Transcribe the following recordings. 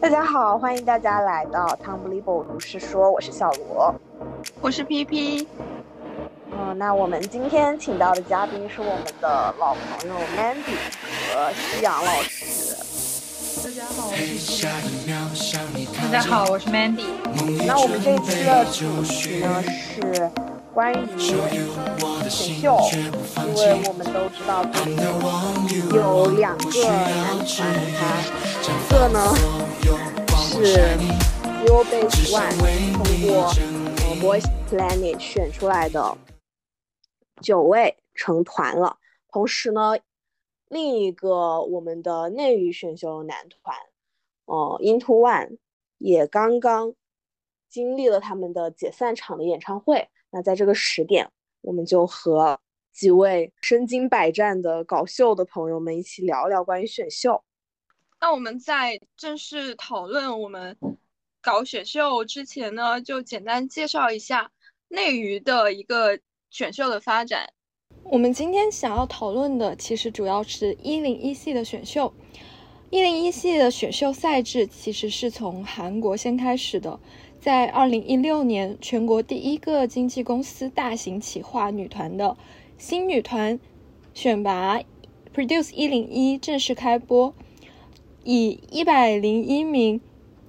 大家好，欢迎大家来到《汤不利波如是说》，我是小罗，我是 PP。嗯，那我们今天请到的嘉宾是我们的老朋友 Mandy 和夕阳老师。大家好，我是大家好，我是 Mandy。那我们这一期的主题呢是关于选秀，因为我们都知道这里有两个男团，一个呢是 Zero Base One 通过 Voice Planet 选出来的九位成团了，同时呢。另一个我们的内娱选秀男团，哦，Into One 也刚刚经历了他们的解散场的演唱会。那在这个时点，我们就和几位身经百战的搞秀的朋友们一起聊聊关于选秀。那我们在正式讨论我们搞选秀之前呢，就简单介绍一下内娱的一个选秀的发展。我们今天想要讨论的，其实主要是一零一系的选秀。一零一系的选秀赛制其实是从韩国先开始的，在二零一六年，全国第一个经纪公司大型企划女团的新女团选拔 Produce 一零一正式开播，以一百零一名。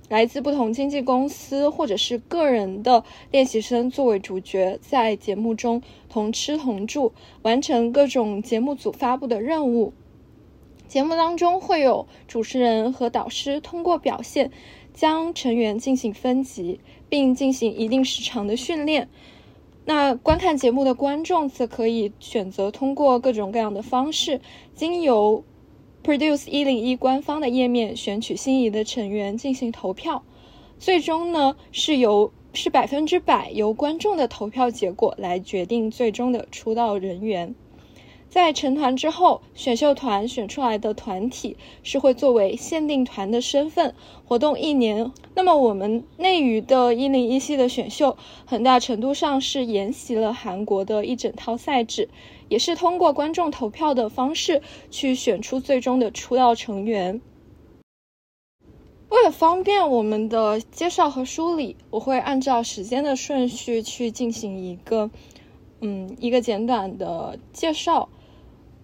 来自不同经纪公司或者是个人的练习生作为主角，在节目中同吃同住，完成各种节目组发布的任务。节目当中会有主持人和导师通过表现，将成员进行分级，并进行一定时长的训练。那观看节目的观众则可以选择通过各种各样的方式，经由。Produce 一零一官方的页面选取心仪的成员进行投票，最终呢是由是百分之百由观众的投票结果来决定最终的出道人员。在成团之后，选秀团选出来的团体是会作为限定团的身份活动一年。那么我们内娱的一零一系的选秀，很大程度上是沿袭了韩国的一整套赛制。也是通过观众投票的方式去选出最终的出道成员。为了方便我们的介绍和梳理，我会按照时间的顺序去进行一个，嗯，一个简短的介绍。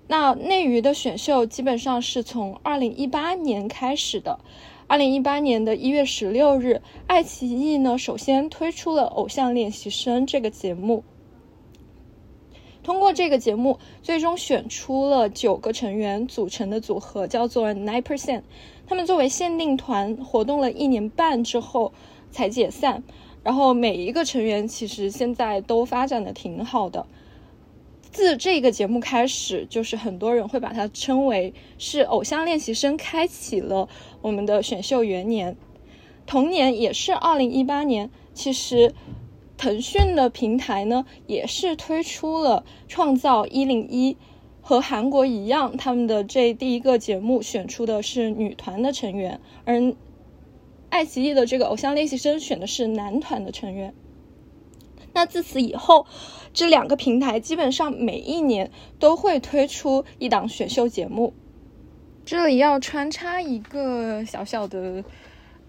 那内娱的选秀基本上是从二零一八年开始的。二零一八年的一月十六日，爱奇艺呢首先推出了《偶像练习生》这个节目。通过这个节目，最终选出了九个成员组成的组合，叫做 Nine Percent。他们作为限定团活动了一年半之后才解散。然后每一个成员其实现在都发展的挺好的。自这个节目开始，就是很多人会把它称为是偶像练习生开启了我们的选秀元年。同年也是二零一八年，其实。腾讯的平台呢，也是推出了《创造一零一》，和韩国一样，他们的这第一个节目选出的是女团的成员，而爱奇艺的这个《偶像练习生》选的是男团的成员。那自此以后，这两个平台基本上每一年都会推出一档选秀节目。这里要穿插一个小小的。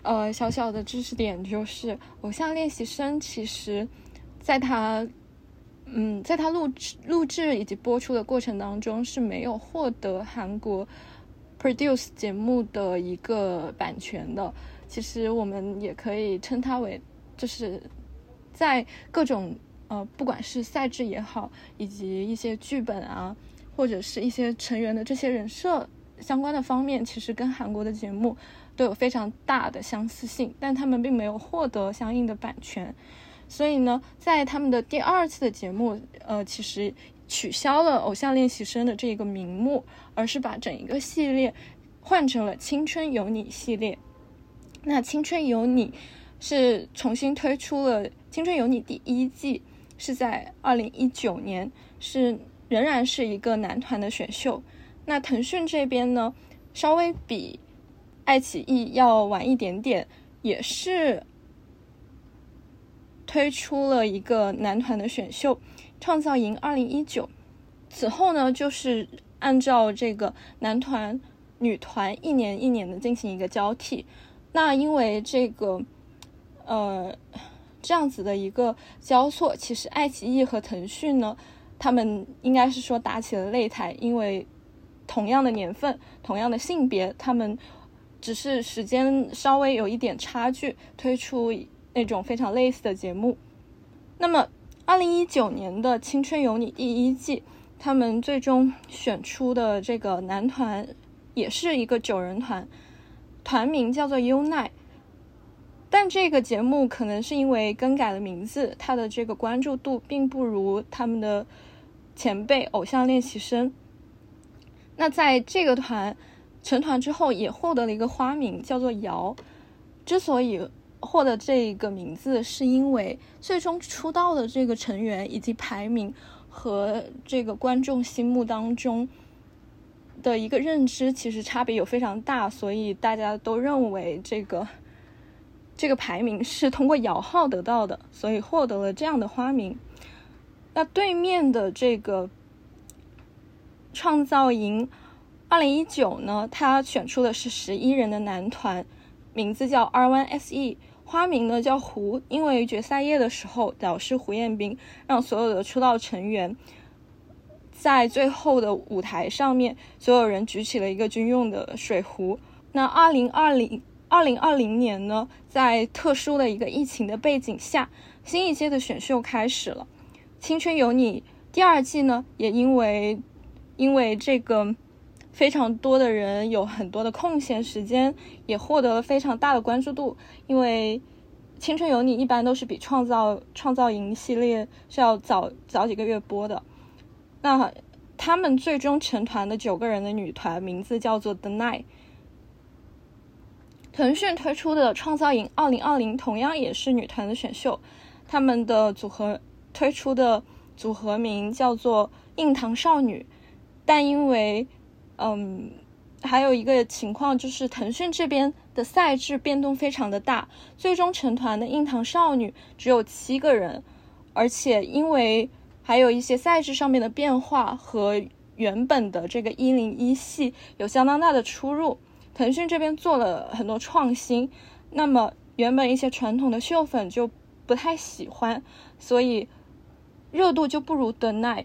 呃，小小的知识点就是，《偶像练习生》其实，在它，嗯，在它录制、录制以及播出的过程当中是没有获得韩国 Produce 节目的一个版权的。其实我们也可以称它为，就是在各种呃，不管是赛制也好，以及一些剧本啊，或者是一些成员的这些人设相关的方面，其实跟韩国的节目。都有非常大的相似性，但他们并没有获得相应的版权，所以呢，在他们的第二次的节目，呃，其实取消了《偶像练习生》的这个名目，而是把整一个系列换成了《青春有你》系列。那《青春有你》是重新推出了《青春有你》第一季，是在二零一九年，是仍然是一个男团的选秀。那腾讯这边呢，稍微比。爱奇艺要晚一点点，也是推出了一个男团的选秀《创造营二零一九》。此后呢，就是按照这个男团、女团一年一年的进行一个交替。那因为这个，呃，这样子的一个交错，其实爱奇艺和腾讯呢，他们应该是说打起了擂台，因为同样的年份、同样的性别，他们只是时间稍微有一点差距，推出那种非常类似的节目。那么，二零一九年的《青春有你》第一季，他们最终选出的这个男团也是一个九人团。团名叫做 U Night，但这个节目可能是因为更改了名字，它的这个关注度并不如他们的前辈《偶像练习生》。那在这个团成团之后，也获得了一个花名叫做瑶。之所以获得这个名字，是因为最终出道的这个成员以及排名和这个观众心目当中。的一个认知其实差别有非常大，所以大家都认为这个这个排名是通过摇号得到的，所以获得了这样的花名。那对面的这个创造营二零一九呢，他选出的是十一人的男团，名字叫 R One S E，花名呢叫胡，因为决赛夜的时候，导师胡彦斌让所有的出道成员。在最后的舞台上面，所有人举起了一个军用的水壶。那二零二零二零二零年呢，在特殊的一个疫情的背景下，新一届的选秀开始了。《青春有你》第二季呢，也因为因为这个非常多的人有很多的空闲时间，也获得了非常大的关注度。因为《青春有你》一般都是比创造创造营系列是要早早几个月播的。那他们最终成团的九个人的女团名字叫做 The Night。腾讯推出的创造营二零二零同样也是女团的选秀，他们的组合推出的组合名叫做硬糖少女，但因为嗯还有一个情况就是腾讯这边的赛制变动非常的大，最终成团的硬糖少女只有七个人，而且因为。还有一些赛制上面的变化和原本的这个一零一系有相当大的出入。腾讯这边做了很多创新，那么原本一些传统的秀粉就不太喜欢，所以热度就不如 The Night。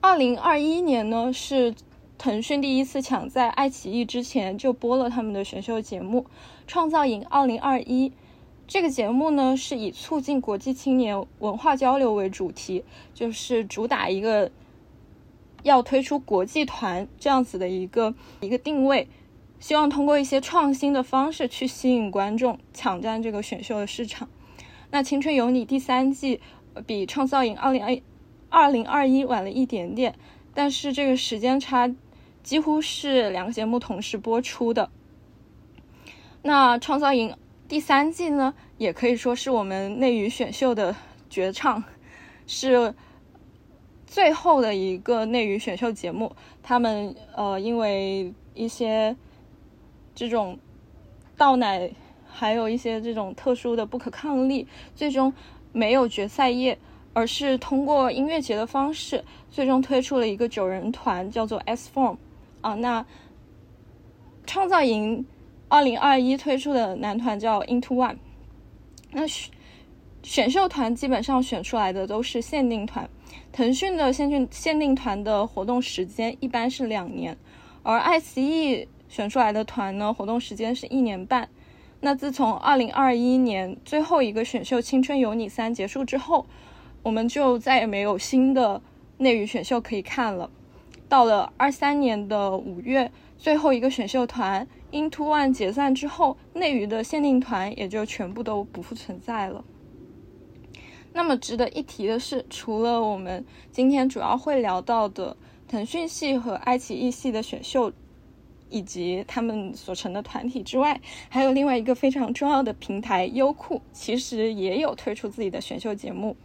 二零二一年呢，是腾讯第一次抢在爱奇艺之前就播了他们的选秀节目《创造营二零二一》。这个节目呢，是以促进国际青年文化交流为主题，就是主打一个要推出国际团这样子的一个一个定位，希望通过一些创新的方式去吸引观众，抢占这个选秀的市场。那《青春有你》第三季比《创造营二零二二零二一》晚了一点点，但是这个时间差几乎是两个节目同时播出的。那《创造营》。第三季呢，也可以说是我们内娱选秀的绝唱，是最后的一个内娱选秀节目。他们呃，因为一些这种倒奶，还有一些这种特殊的不可抗力，最终没有决赛夜，而是通过音乐节的方式，最终推出了一个九人团，叫做 S Form 啊。那创造营。二零二一推出的男团叫 Into One，那选选秀团基本上选出来的都是限定团。腾讯的限定限定团的活动时间一般是两年，而爱奇艺选出来的团呢，活动时间是一年半。那自从二零二一年最后一个选秀《青春有你三》结束之后，我们就再也没有新的内娱选秀可以看了。到了二三年的五月，最后一个选秀团。Into One 解散之后，内娱的限定团也就全部都不复存在了。那么值得一提的是，除了我们今天主要会聊到的腾讯系和爱奇艺系的选秀，以及他们所成的团体之外，还有另外一个非常重要的平台优酷，其实也有推出自己的选秀节目。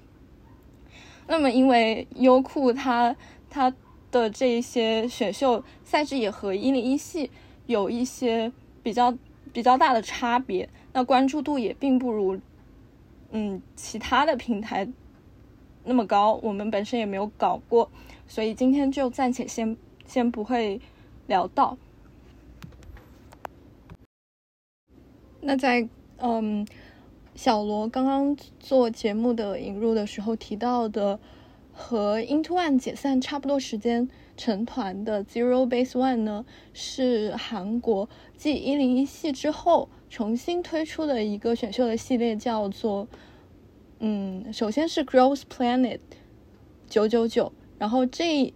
那么，因为优酷它它的这一些选秀赛制也和一零一系。有一些比较比较大的差别，那关注度也并不如嗯其他的平台那么高。我们本身也没有搞过，所以今天就暂且先先不会聊到。那在嗯，小罗刚刚做节目的引入的时候提到的，和 Into One 解散差不多时间成团的 Zero Base One 呢，是韩国继一零一系之后重新推出的一个选秀的系列，叫做嗯，首先是 Girls Planet 九九九，然后这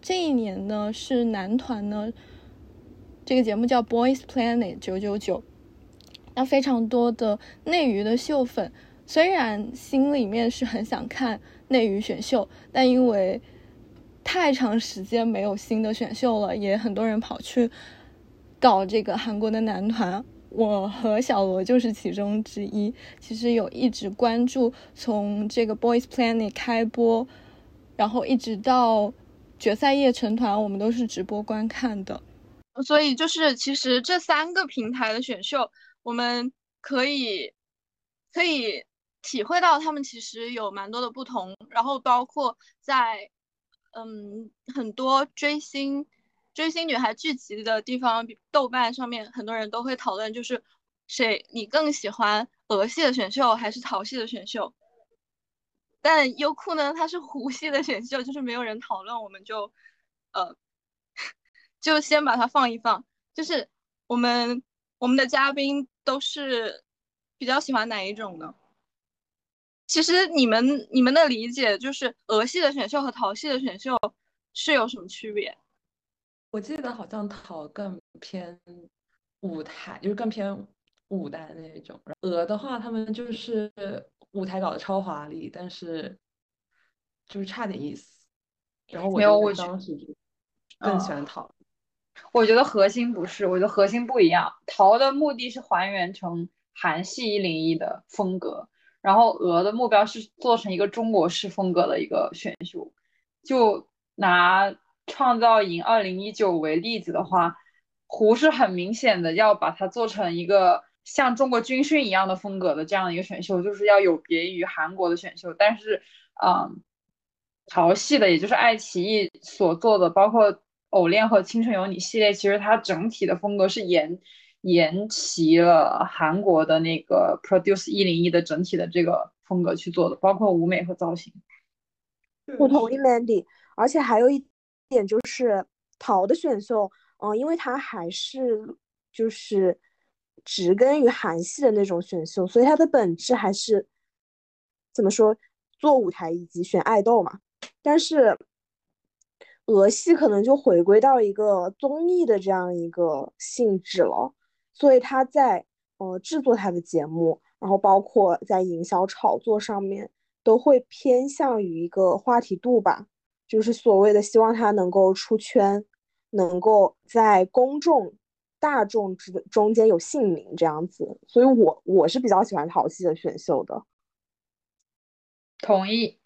这一年呢是男团呢，这个节目叫 Boys Planet 九九九。那非常多的内娱的秀粉，虽然心里面是很想看内娱选秀，但因为太长时间没有新的选秀了，也很多人跑去搞这个韩国的男团。我和小罗就是其中之一。其实有一直关注从这个 Boys Planet 开播，然后一直到决赛夜成团，我们都是直播观看的。所以就是其实这三个平台的选秀。我们可以可以体会到他们其实有蛮多的不同，然后包括在嗯很多追星追星女孩聚集的地方，比豆瓣上面很多人都会讨论，就是谁你更喜欢俄系的选秀还是淘系的选秀？但优酷呢，它是湖系的选秀，就是没有人讨论，我们就呃 就先把它放一放，就是我们我们的嘉宾。都是比较喜欢哪一种呢？其实你们你们的理解就是俄系的选秀和淘系的选秀是有什么区别？我记得好像桃更偏舞台，就是更偏舞的那种。鹅的话，他们就是舞台搞得超华丽，但是就是差点意思。然后我当时就更喜欢桃。我觉得核心不是，我觉得核心不一样。桃的目的是还原成韩系一零一的风格，然后鹅的目标是做成一个中国式风格的一个选秀。就拿创造营二零一九为例子的话，胡是很明显的要把它做成一个像中国军训一样的风格的这样一个选秀，就是要有别于韩国的选秀。但是，嗯，潮系的也就是爱奇艺所做的，包括。偶练和青春有你系列，其实它整体的风格是沿沿袭了韩国的那个 Produce 一零一的整体的这个风格去做的，包括舞美和造型。我同意 Mandy，而且还有一点就是淘的选秀，嗯，因为它还是就是植根于韩系的那种选秀，所以它的本质还是怎么说做舞台以及选爱豆嘛，但是。俄系可能就回归到一个综艺的这样一个性质了，所以他在呃制作他的节目，然后包括在营销炒作上面，都会偏向于一个话题度吧，就是所谓的希望他能够出圈，能够在公众大众之中间有姓名这样子，所以我我是比较喜欢淘系的选秀的。同意，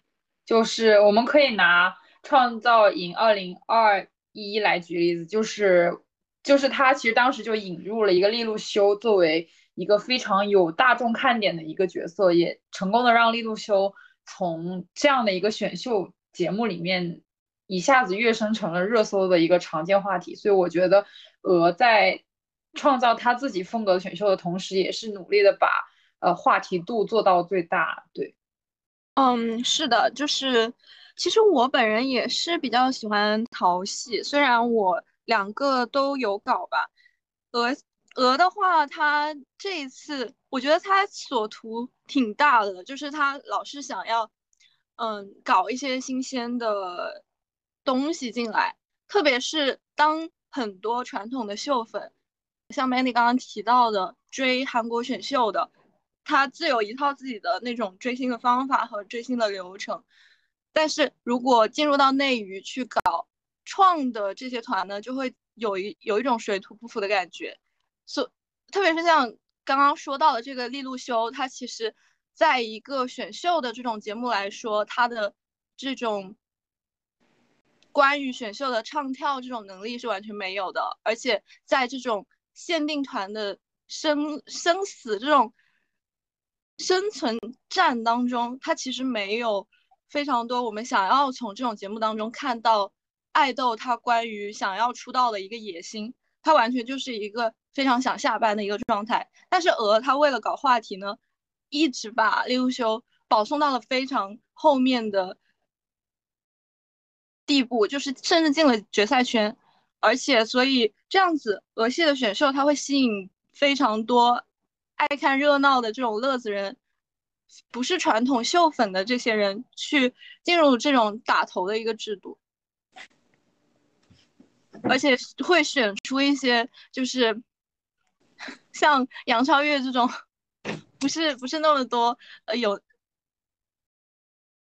就是我们可以拿。创造营二零二一来举例子，就是就是他其实当时就引入了一个利路修作为一个非常有大众看点的一个角色，也成功的让利路修从这样的一个选秀节目里面一下子跃升成了热搜的一个常见话题。所以我觉得鹅在创造他自己风格的选秀的同时，也是努力的把呃话题度做到最大。对，嗯，是的，就是。其实我本人也是比较喜欢淘系，虽然我两个都有搞吧。鹅鹅的话，它这一次我觉得它所图挺大的，就是它老是想要，嗯，搞一些新鲜的东西进来。特别是当很多传统的秀粉，像 Mandy 刚刚提到的追韩国选秀的，他自有一套自己的那种追星的方法和追星的流程。但是如果进入到内娱去搞创的这些团呢，就会有一有一种水土不服的感觉。所特别是像刚刚说到的这个利路修，他其实在一个选秀的这种节目来说，他的这种关于选秀的唱跳这种能力是完全没有的。而且在这种限定团的生生死这种生存战当中，他其实没有。非常多，我们想要从这种节目当中看到爱豆他关于想要出道的一个野心，他完全就是一个非常想下班的一个状态。但是鹅他为了搞话题呢，一直把溜修保送到了非常后面的地步，就是甚至进了决赛圈。而且，所以这样子，俄系的选秀它会吸引非常多爱看热闹的这种乐子人，不是传统秀粉的这些人去进入这种打头的一个制度，而且会选出一些就是 像杨超越这种，不是不是那么多呃有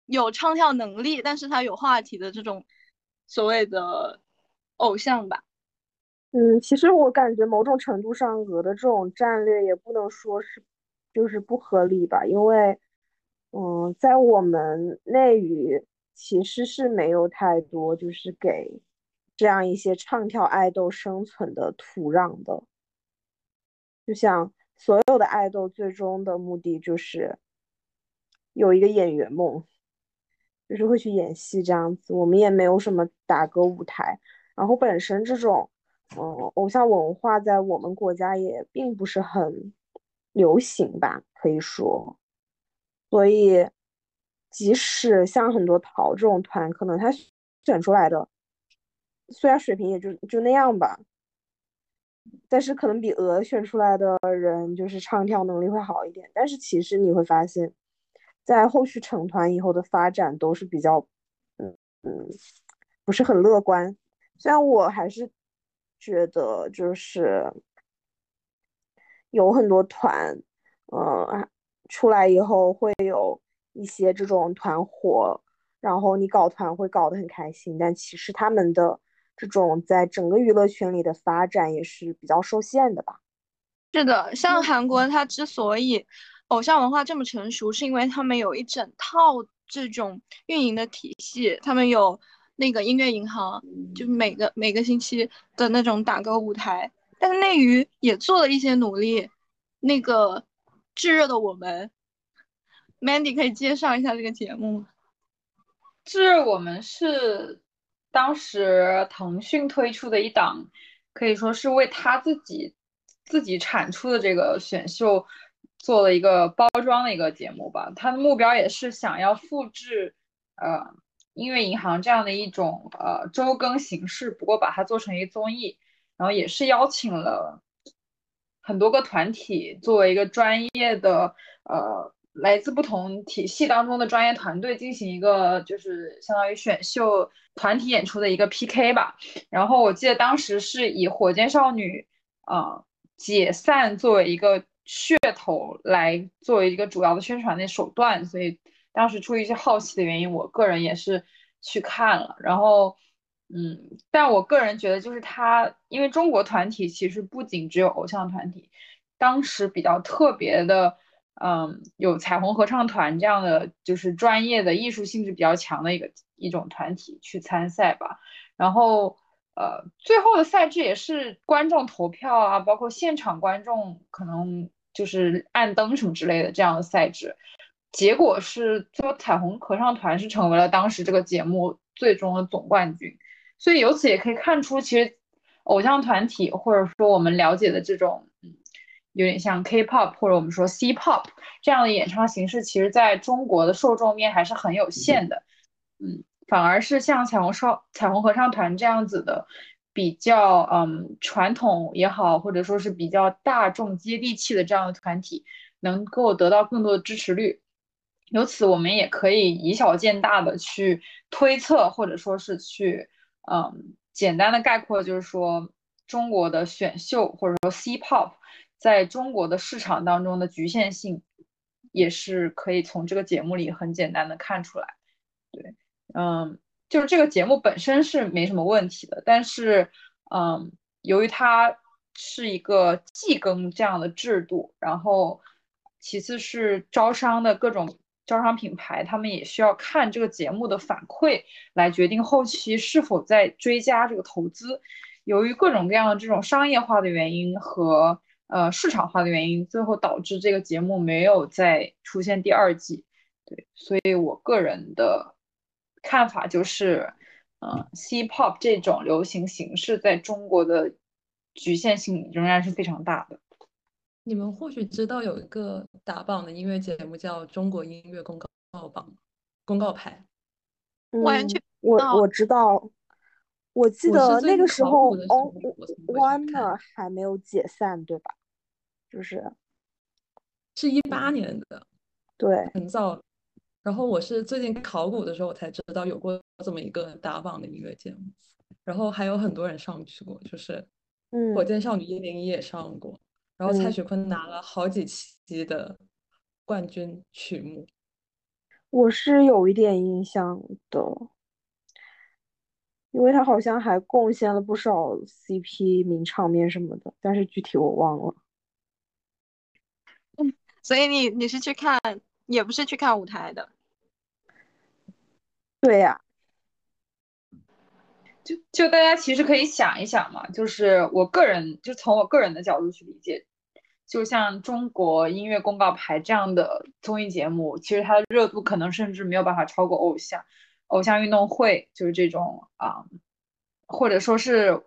有唱跳能力，但是他有话题的这种所谓的。偶像吧，嗯，其实我感觉某种程度上，鹅的这种战略也不能说是就是不合理吧，因为，嗯，在我们内娱其实是没有太多就是给这样一些唱跳爱豆生存的土壤的，就像所有的爱豆最终的目的就是有一个演员梦，就是会去演戏这样子，我们也没有什么打歌舞台。然后本身这种，嗯，偶像文化在我们国家也并不是很流行吧，可以说，所以即使像很多淘这种团，可能他选出来的虽然水平也就就那样吧，但是可能比鹅选出来的人就是唱跳能力会好一点。但是其实你会发现，在后续成团以后的发展都是比较，嗯嗯，不是很乐观。虽然我还是觉得，就是有很多团，嗯，出来以后会有一些这种团火，然后你搞团会搞得很开心，但其实他们的这种在整个娱乐圈里的发展也是比较受限的吧。是的，像韩国，它之所以偶像文化这么成熟，是因为他们有一整套这种运营的体系，他们有。那个音乐银行就每个每个星期的那种打歌舞台，但是内娱也做了一些努力。那个炙热的我们，Mandy 可以介绍一下这个节目吗？炙热我们是当时腾讯推出的一档，可以说是为他自己自己产出的这个选秀做了一个包装的一个节目吧。他的目标也是想要复制，呃。音乐银行这样的一种呃周更形式，不过把它做成一个综艺，然后也是邀请了很多个团体作为一个专业的呃来自不同体系当中的专业团队进行一个就是相当于选秀团体演出的一个 PK 吧。然后我记得当时是以火箭少女啊解散作为一个噱头来作为一个主要的宣传的手段，所以。当时出于一些好奇的原因，我个人也是去看了。然后，嗯，但我个人觉得，就是他，因为中国团体其实不仅只有偶像团体，当时比较特别的，嗯，有彩虹合唱团这样的，就是专业的艺术性质比较强的一个一种团体去参赛吧。然后，呃，最后的赛制也是观众投票啊，包括现场观众可能就是按灯什么之类的这样的赛制。结果是，最后彩虹合唱团是成为了当时这个节目最终的总冠军。所以由此也可以看出，其实偶像团体或者说我们了解的这种，有点像 K-pop 或者我们说 C-pop 这样的演唱形式，其实在中国的受众面还是很有限的。嗯，反而是像彩虹少彩虹合唱团这样子的，比较嗯传统也好，或者说是比较大众接地气的这样的团体，能够得到更多的支持率。由此，我们也可以以小见大的去推测，或者说是去，嗯，简单的概括，就是说中国的选秀或者说 C-pop 在中国的市场当中的局限性，也是可以从这个节目里很简单的看出来。对，嗯，就是这个节目本身是没什么问题的，但是，嗯，由于它是一个季更这样的制度，然后其次是招商的各种。招商品牌，他们也需要看这个节目的反馈来决定后期是否再追加这个投资。由于各种各样的这种商业化的原因和呃市场化的原因，最后导致这个节目没有再出现第二季。对，所以我个人的看法就是，呃，C-pop 这种流行形式在中国的局限性仍然是非常大的。你们或许知道有一个打榜的音乐节目叫《中国音乐公告榜》公告牌，完全我我知道，我记得那个时候 On One 还没有解散，对吧？就是是一八年的，对，很早。然后我是最近考古的时候，我才知道有过这么一个打榜的音乐节目。然后还有很多人上去过，就是嗯，火箭少女一零一也上过。然后蔡徐坤拿了好几期的冠军曲目，我是有一点印象的，因为他好像还贡献了不少 CP 名场面什么的，但是具体我忘了。嗯，所以你你是去看，也不是去看舞台的？对呀，就就大家其实可以想一想嘛，就是我个人就从我个人的角度去理解。就像中国音乐公告牌这样的综艺节目，其实它的热度可能甚至没有办法超过偶像、偶像运动会，就是这种啊，或者说是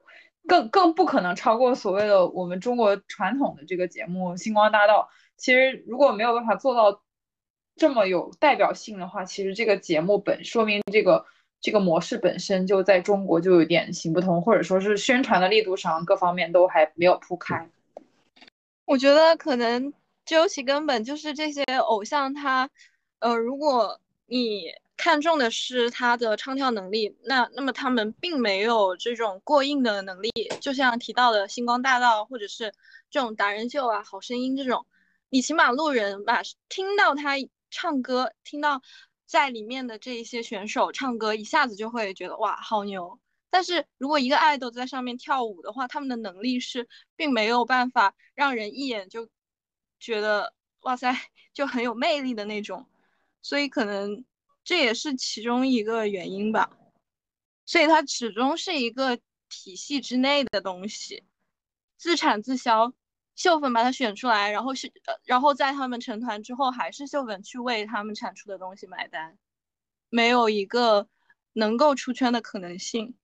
更更不可能超过所谓的我们中国传统的这个节目《星光大道》。其实如果没有办法做到这么有代表性的话，其实这个节目本说明这个这个模式本身就在中国就有点行不通，或者说是宣传的力度上各方面都还没有铺开。我觉得可能究其根本就是这些偶像他，呃，如果你看重的是他的唱跳能力，那那么他们并没有这种过硬的能力。就像提到的星光大道，或者是这种达人秀啊、好声音这种，你起码路人吧，听到他唱歌，听到在里面的这一些选手唱歌，一下子就会觉得哇，好牛。但是如果一个爱豆在上面跳舞的话，他们的能力是并没有办法让人一眼就觉得哇塞，就很有魅力的那种，所以可能这也是其中一个原因吧。所以它始终是一个体系之内的东西，自产自销，秀粉把它选出来，然后是呃，然后在他们成团之后，还是秀粉去为他们产出的东西买单，没有一个能够出圈的可能性。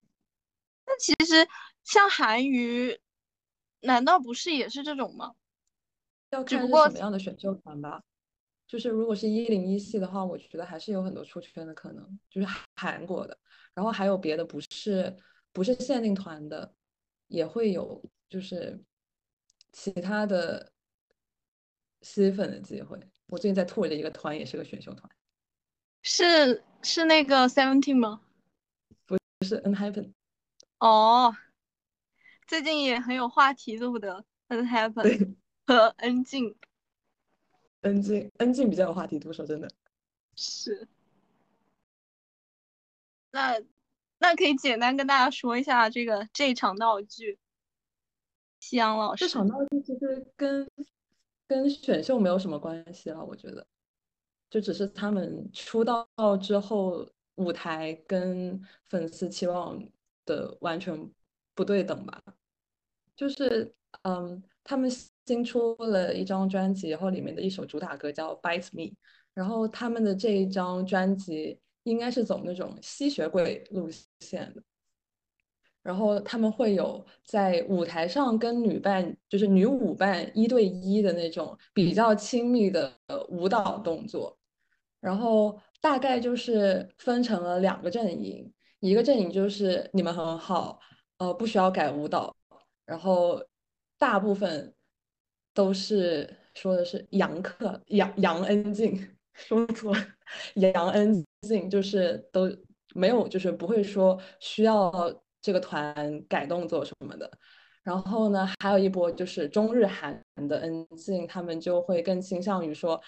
那其实像韩娱，难道不是也是这种吗？要看是什么样的选秀团吧。就是如果是一零一系的话，我觉得还是有很多出圈的可能，就是韩国的。然后还有别的不是不是限定团的，也会有就是其他的吸粉的机会。我最近在吐的一个团也是个选秀团，是是那个 Seventeen 吗？不是 N-Happen。哦，最近也很有话题度的 N Happen 和 N 静，N 静恩静比较有话题度，说真的是。那那可以简单跟大家说一下这个这场闹剧，夕阳老师。这场闹剧其实跟跟选秀没有什么关系了，我觉得，就只是他们出道之后舞台跟粉丝期望。的完全不对等吧，就是嗯，他们新出了一张专辑，然后里面的一首主打歌叫《Bite Me》，然后他们的这一张专辑应该是走那种吸血鬼路线的，然后他们会有在舞台上跟女伴，就是女舞伴一对一的那种比较亲密的舞蹈动作，然后大概就是分成了两个阵营。一个阵营就是你们很好，呃，不需要改舞蹈，然后大部分都是说的是杨克杨杨恩静，说错了，杨恩静就是都没有，就是不会说需要这个团改动作什么的。然后呢，还有一波就是中日韩的恩静，他们就会更倾向于说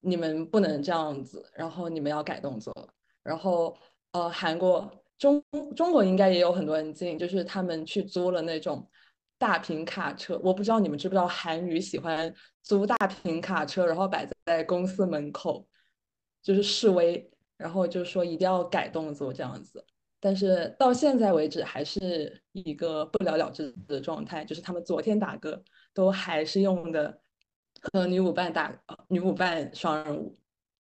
你们不能这样子，然后你们要改动作，然后呃，韩国。中中国应该也有很多恩静，就是他们去租了那种大屏卡车。我不知道你们知不知道，韩语喜欢租大屏卡车，然后摆在公司门口，就是示威，然后就说一定要改动作这样子。但是到现在为止，还是一个不了了之的状态。就是他们昨天打歌都还是用的和女舞伴打女舞伴双人舞。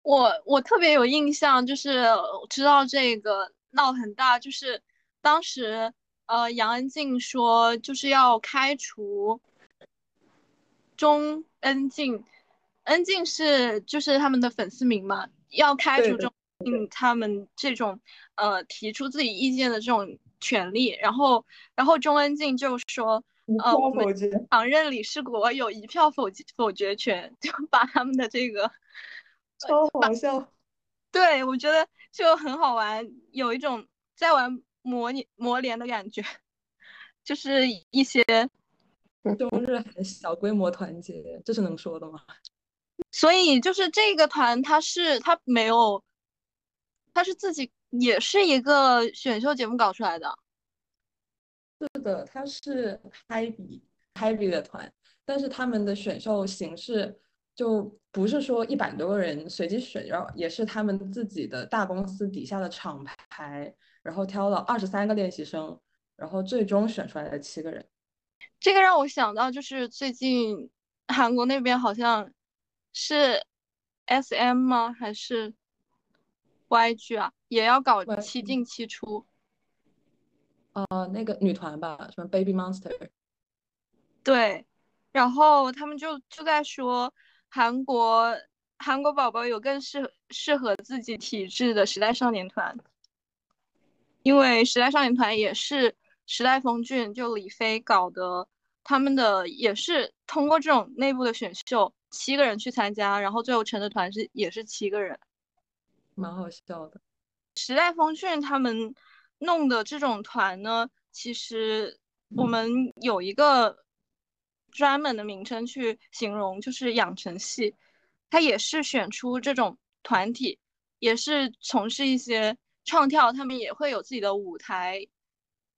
我我特别有印象，就是知道这个。闹很大，就是当时，呃，杨恩静说就是要开除钟恩静，恩静是就是他们的粉丝名嘛，要开除钟恩静他们这种呃提出自己意见的这种权利。然后，然后钟恩静就说，呃，我们常任理事国有一票否否决权，就把他们的这个超好笑。对，我觉得就很好玩，有一种在玩。模拟模联的感觉，就是一些中日韩小规模团结，这是能说的吗？所以就是这个团，它是它没有，它是自己也是一个选秀节目搞出来的。是的，它是 Happy Happy 的团，但是他们的选秀形式就不是说一百多个人随机选，然后也是他们自己的大公司底下的厂牌。然后挑了二十三个练习生，然后最终选出来的七个人。这个让我想到，就是最近韩国那边好像是 S M 吗？还是 Y G 啊？也要搞七进七出。呃，那个女团吧，什么 Baby Monster。对，然后他们就就在说，韩国韩国宝宝有更适适合自己体质的时代少年团。因为时代少年团也是时代峰峻就李飞搞的，他们的也是通过这种内部的选秀，七个人去参加，然后最后成的团是也是七个人，蛮好笑的。时代峰峻他们弄的这种团呢，其实我们有一个专门的名称去形容，就是养成系，他也是选出这种团体，也是从事一些。唱跳他们也会有自己的舞台，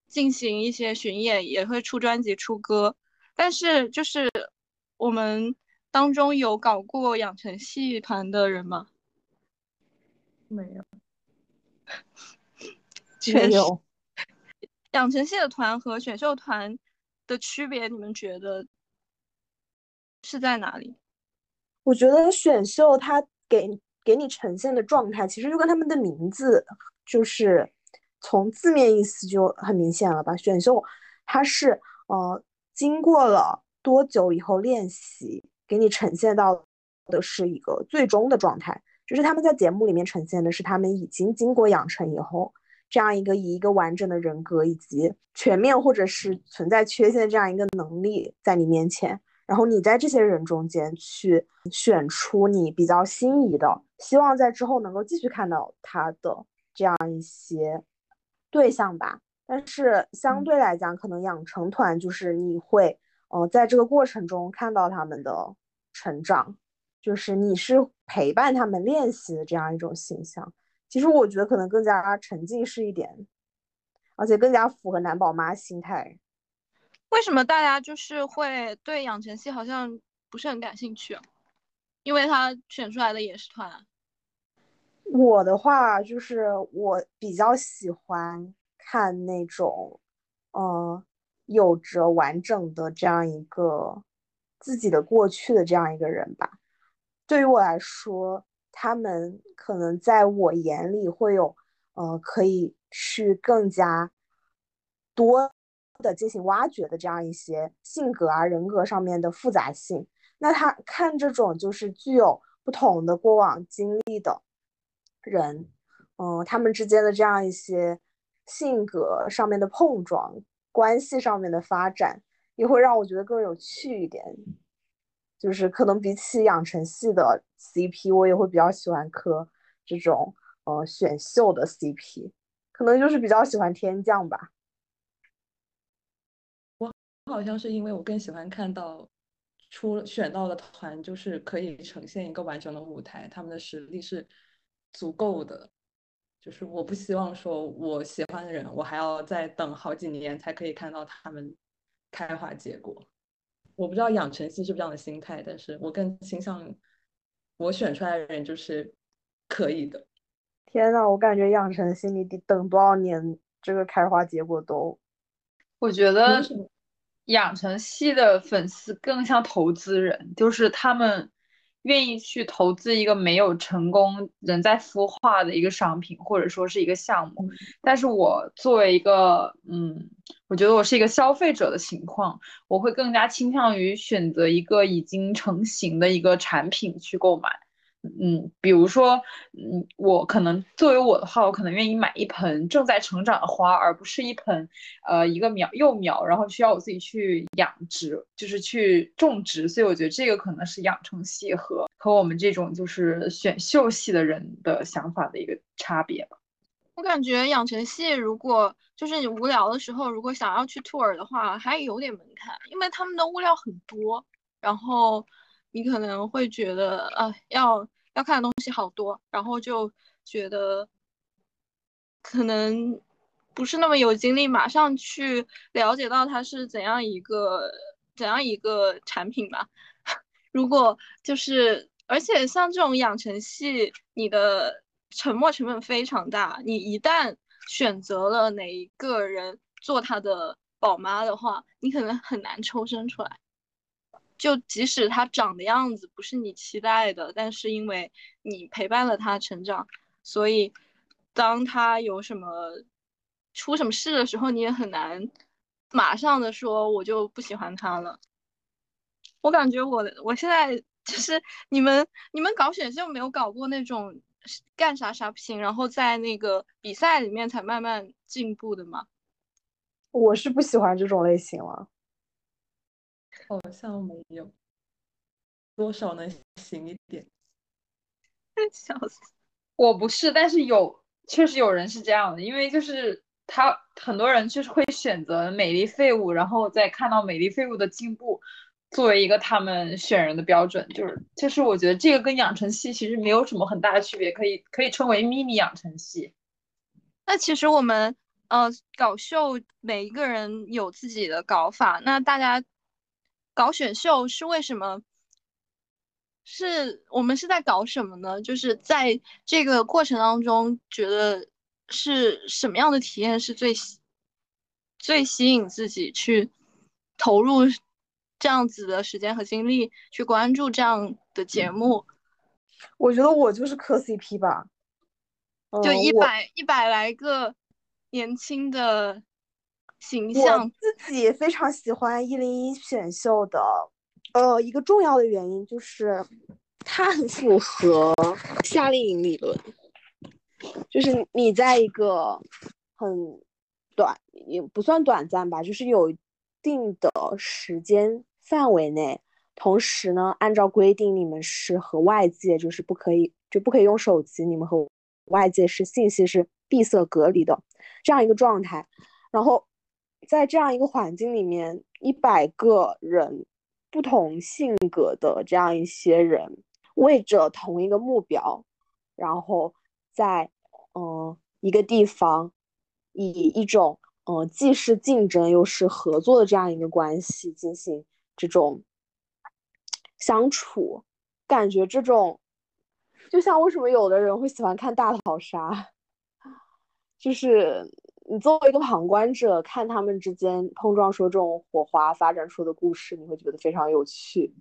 进行一些巡演，也会出专辑、出歌。但是，就是我们当中有搞过养成系团的人吗？没有，确有。养成系的团和选秀团的区别，你们觉得是在哪里？我觉得选秀它给给你呈现的状态，其实就跟他们的名字。就是从字面意思就很明显了吧？选秀它是呃经过了多久以后练习，给你呈现到的是一个最终的状态。就是他们在节目里面呈现的是他们已经经过养成以后这样一个以一个完整的人格以及全面或者是存在缺陷这样一个能力在你面前，然后你在这些人中间去选出你比较心仪的，希望在之后能够继续看到他的。这样一些对象吧，但是相对来讲，可能养成团就是你会，呃，在这个过程中看到他们的成长，就是你是陪伴他们练习的这样一种形象。其实我觉得可能更加沉浸式一点，而且更加符合男宝妈心态。为什么大家就是会对养成系好像不是很感兴趣？因为他选出来的也是团。我的话就是我比较喜欢看那种，呃，有着完整的这样一个自己的过去的这样一个人吧。对于我来说，他们可能在我眼里会有，呃，可以去更加多的进行挖掘的这样一些性格啊、人格上面的复杂性。那他看这种就是具有不同的过往经历的。人，嗯，他们之间的这样一些性格上面的碰撞，关系上面的发展，也会让我觉得更有趣一点。就是可能比起养成系的 CP，我也会比较喜欢磕这种呃选秀的 CP，可能就是比较喜欢天降吧。我好像是因为我更喜欢看到出选到的团，就是可以呈现一个完整的舞台，他们的实力是。足够的，就是我不希望说我喜欢的人，我还要再等好几年才可以看到他们开花结果。我不知道养成系是不是这样的心态，但是我更倾向我选出来的人就是可以的。天呐，我感觉养成系你得等多少年，这个开花结果都。我觉得养成系的粉丝更像投资人，就是他们愿意去投资一个没有成功、仍在孵化的一个商品，或者说是一个项目。但是我作为一个，嗯，我觉得我是一个消费者的情况，我会更加倾向于选择一个已经成型的一个产品去购买。嗯，比如说，嗯，我可能作为我的话，我可能愿意买一盆正在成长的花，而不是一盆，呃，一个苗幼苗，然后需要我自己去养殖，就是去种植。所以我觉得这个可能是养成系和和我们这种就是选秀系的人的想法的一个差别吧。我感觉养成系如果就是你无聊的时候，如果想要去 tour 的话，还有点门槛，因为他们的物料很多，然后。你可能会觉得，呃，要要看的东西好多，然后就觉得可能不是那么有精力马上去了解到它是怎样一个怎样一个产品吧。如果就是，而且像这种养成系，你的沉没成本非常大。你一旦选择了哪一个人做他的宝妈的话，你可能很难抽身出来。就即使他长的样子不是你期待的，但是因为你陪伴了他成长，所以当他有什么出什么事的时候，你也很难马上的说我就不喜欢他了。我感觉我我现在就是你们你们搞选秀没有搞过那种干啥啥不行，然后在那个比赛里面才慢慢进步的吗？我是不喜欢这种类型了。好像没有，多少能行一点。笑死！我不是，但是有，确实有人是这样的，因为就是他很多人就是会选择美丽废物，然后再看到美丽废物的进步，作为一个他们选人的标准，就是就是我觉得这个跟养成系其实没有什么很大的区别，可以可以称为 mini 养成系。那其实我们呃搞秀，每一个人有自己的搞法，那大家。搞选秀是为什么？是我们是在搞什么呢？就是在这个过程当中，觉得是什么样的体验是最最吸引自己去投入这样子的时间和精力去关注这样的节目？我觉得我就是磕 CP 吧，就一百一百来个年轻的。形象自己非常喜欢一零一选秀的，呃，一个重要的原因就是它很符合夏令营理论，就是你在一个很短也不算短暂吧，就是有一定的时间范围内，同时呢，按照规定你们是和外界就是不可以就不可以用手机，你们和外界是信息是闭塞隔离的这样一个状态，然后。在这样一个环境里面，一百个人不同性格的这样一些人，为着同一个目标，然后在嗯一个地方，以一种嗯既是竞争又是合作的这样一个关系进行这种相处，感觉这种就像为什么有的人会喜欢看大逃杀，就是。你作为一个旁观者，看他们之间碰撞出这种火花，发展出的故事，你会觉得非常有趣。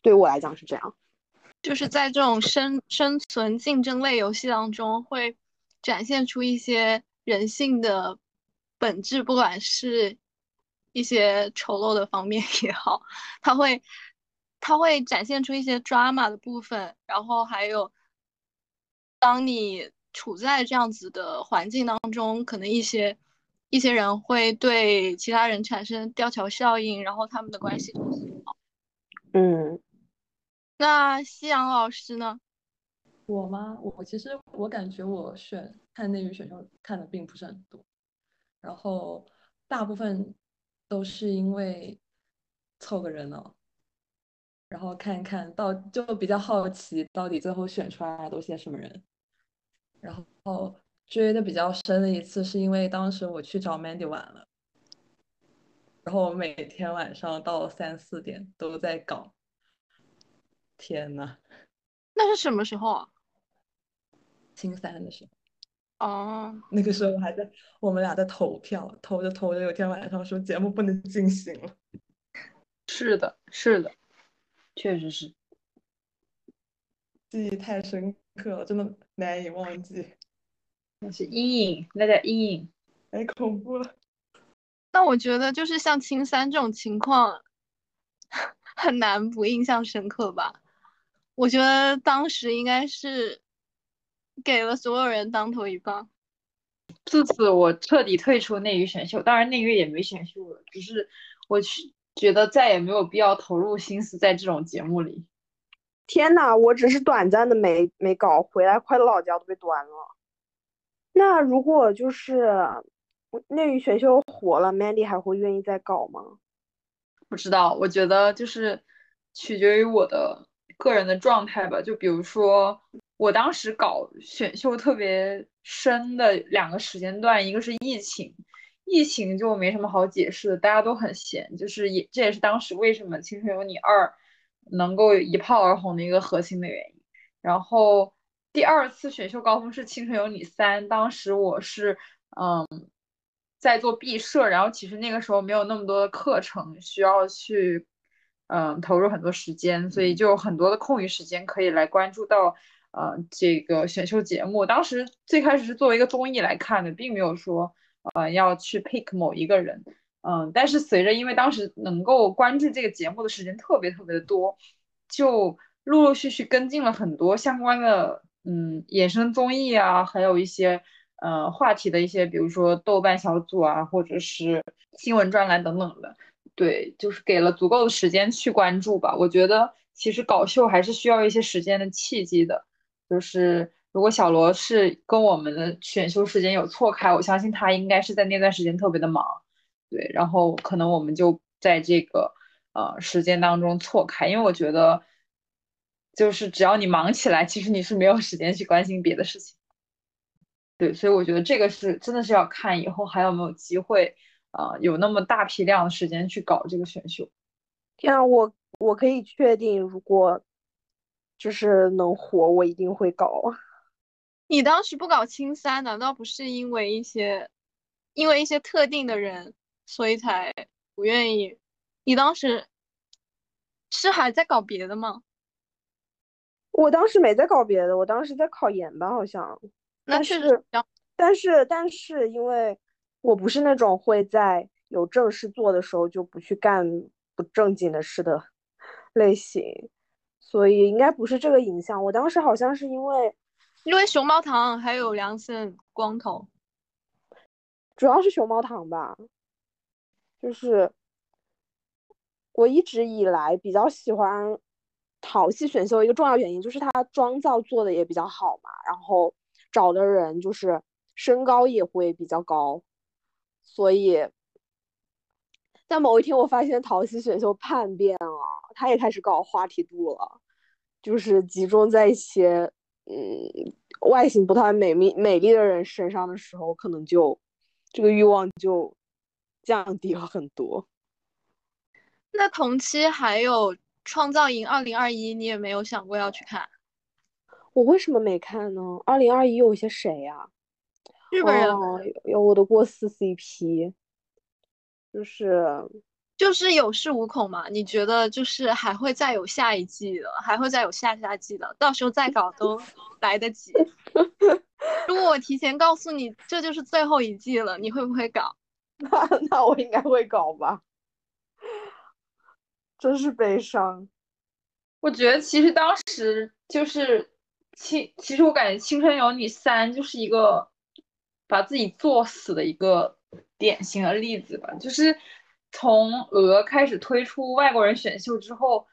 对我来讲是这样，就是在这种生生存竞争类游戏当中，会展现出一些人性的本质，不管是一些丑陋的方面 也好，它会它会展现出一些 drama 的部分，然后还有当你。处在这样子的环境当中，可能一些一些人会对其他人产生吊桥效应，然后他们的关系就很好。嗯，那夕阳老师呢？我吗？我其实我感觉我选看内娱选秀看的并不是很多，然后大部分都是因为凑个热闹，然后看一看到就比较好奇到底最后选出来都些什么人。然后追的比较深的一次，是因为当时我去找 Mandy 玩了，然后我每天晚上到三四点都在搞。天呐，那是什么时候啊？青三的时候。哦。那个时候还在我们俩在投票，投着投着，有天晚上说节目不能进行了。是的，是的，确实是。记忆太深刻了，真的难以忘记。那是阴影，那叫阴影。太恐怖了。那我觉得就是像青三这种情况，很难不印象深刻吧？我觉得当时应该是给了所有人当头一棒。自此，我彻底退出内娱选秀，当然内娱也没选秀了，只是我去觉得再也没有必要投入心思在这种节目里。天呐，我只是短暂的没没搞，回来快乐老家都被端了。那如果就是内娱选秀火了，Mandy 还会愿意再搞吗？不知道，我觉得就是取决于我的个人的状态吧。就比如说，我当时搞选秀特别深的两个时间段，一个是疫情，疫情就没什么好解释的，大家都很闲，就是也这也是当时为什么《青春有你二》能够一炮而红的一个核心的原因。然后。第二次选秀高峰是《青春有你三》，当时我是嗯在做毕设，然后其实那个时候没有那么多的课程需要去嗯投入很多时间，所以就有很多的空余时间可以来关注到呃这个选秀节目。当时最开始是作为一个综艺来看的，并没有说呃要去 pick 某一个人，嗯，但是随着因为当时能够关注这个节目的时间特别特别的多，就陆陆续续跟进了很多相关的。嗯，衍生综艺啊，还有一些呃话题的一些，比如说豆瓣小组啊，或者是新闻专栏等等的。对，就是给了足够的时间去关注吧。我觉得其实搞秀还是需要一些时间的契机的。就是如果小罗是跟我们的选秀时间有错开，我相信他应该是在那段时间特别的忙。对，然后可能我们就在这个呃时间当中错开，因为我觉得。就是只要你忙起来，其实你是没有时间去关心别的事情。对，所以我觉得这个是真的是要看以后还有没有机会啊，有那么大批量的时间去搞这个选秀。天啊，我我可以确定，如果就是能火，我一定会搞。你当时不搞青三，难道不是因为一些因为一些特定的人，所以才不愿意？你当时是还在搞别的吗？我当时没在搞别的，我当时在考研吧，好像。但是，但是，但是，因为我不是那种会在有正事做的时候就不去干不正经的事的类型，所以应该不是这个影响。我当时好像是因为，因为熊猫糖还有梁森光头，主要是熊猫糖吧，就是我一直以来比较喜欢。淘系选秀一个重要原因就是它妆造做的也比较好嘛，然后找的人就是身高也会比较高，所以在某一天我发现淘系选秀叛变了，他也开始搞话题度了，就是集中在一些嗯外形不太美丽美丽的人身上的时候，可能就这个欲望就降低了很多。那同期还有。创造营二零二一，你也没有想过要去看？我为什么没看呢？二零二一有些谁呀？日本人有我的过四 CP，就是就是有恃无恐嘛？你觉得就是还会再有下一季的，还会再有下下季的，到时候再搞都来得及。如果我提前告诉你这就是最后一季了，你会不会搞？那 那我应该会搞吧。真是悲伤。我觉得其实当时就是青，其实我感觉《青春有你三》就是一个把自己作死的一个典型的例子吧。就是从鹅开始推出外国人选秀之后，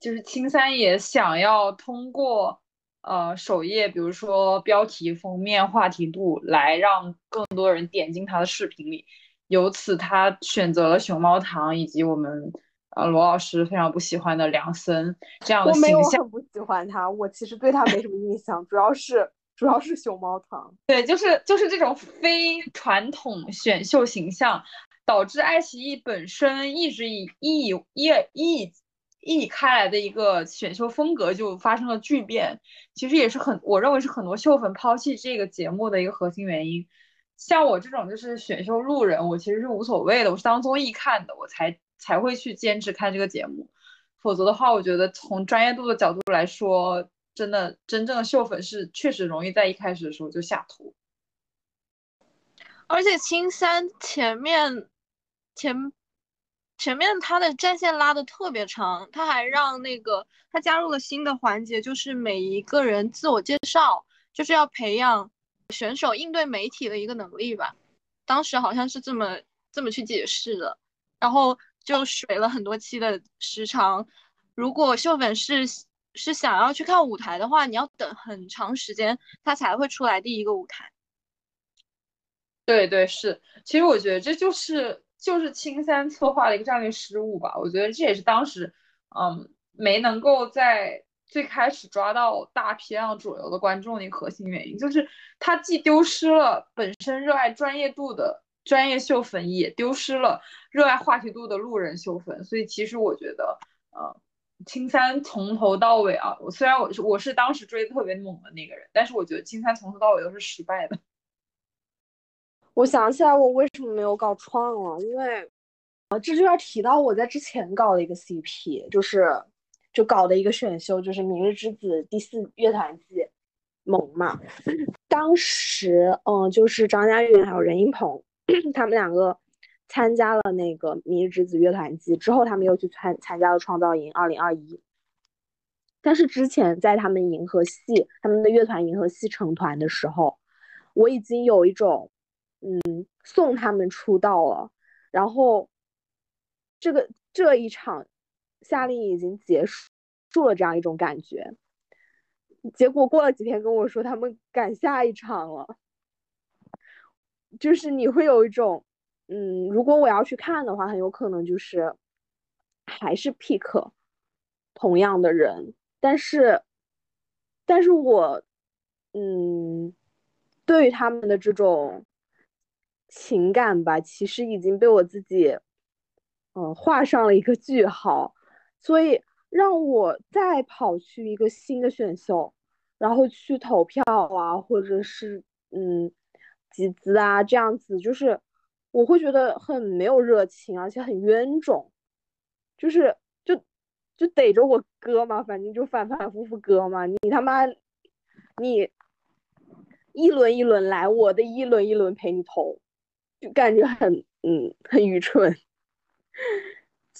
就是青三也想要通过呃首页，比如说标题、封面、话题度，来让更多人点进他的视频里。由此，他选择了熊猫堂以及我们。呃，罗老师非常不喜欢的梁森这样的形象，我没有很不喜欢他，我其实对他没什么印象，主要是主要是熊猫堂，对，就是就是这种非传统选秀形象，导致爱奇艺本身一直以以以以以开来的一个选秀风格就发生了巨变，其实也是很我认为是很多秀粉抛弃这个节目的一个核心原因。像我这种就是选秀路人，我其实是无所谓的，我是当综艺看的，我才。才会去坚持看这个节目，否则的话，我觉得从专业度的角度来说，真的真正的秀粉是确实容易在一开始的时候就下头。而且青三前面前前面他的战线拉的特别长，他还让那个他加入了新的环节，就是每一个人自我介绍，就是要培养选手应对媒体的一个能力吧。当时好像是这么这么去解释的，然后就水了很多期的时长。如果秀粉是是想要去看舞台的话，你要等很长时间，他才会出来第一个舞台。对对是，其实我觉得这就是就是青三策划的一个战略失误吧。我觉得这也是当时嗯没能够在最开始抓到大批量主流的观众的一个核心原因，就是他既丢失了本身热爱专业度的专业秀粉，也丢失了热爱话题度的路人秀粉。所以其实我觉得，呃，青三从头到尾啊，我虽然我是我是当时追的特别猛的那个人，但是我觉得青三从头到尾都是失败的。我想起来，我为什么没有搞创了？因为，呃，这就要提到我在之前搞的一个 CP，就是就搞的一个选秀，就是《明日之子》第四乐团季，萌嘛。当时，嗯，就是张嘉允还有任英鹏，他们两个参加了那个《明日之子》乐团季之后，他们又去参参加了创造营二零二一。但是之前在他们银河系，他们的乐团银河系成团的时候，我已经有一种。嗯，送他们出道了，然后这个这一场夏令营已经结束了，这样一种感觉。结果过了几天跟我说他们赶下一场了，就是你会有一种，嗯，如果我要去看的话，很有可能就是还是 pick 同样的人，但是，但是我，嗯，对于他们的这种。情感吧，其实已经被我自己，嗯，画上了一个句号。所以让我再跑去一个新的选秀，然后去投票啊，或者是嗯集资啊，这样子，就是我会觉得很没有热情，而且很冤种。就是就就逮着我割嘛，反正就反反复复割嘛。你他妈你一轮一轮来，我的一轮一轮陪你投。就感觉很嗯很愚蠢，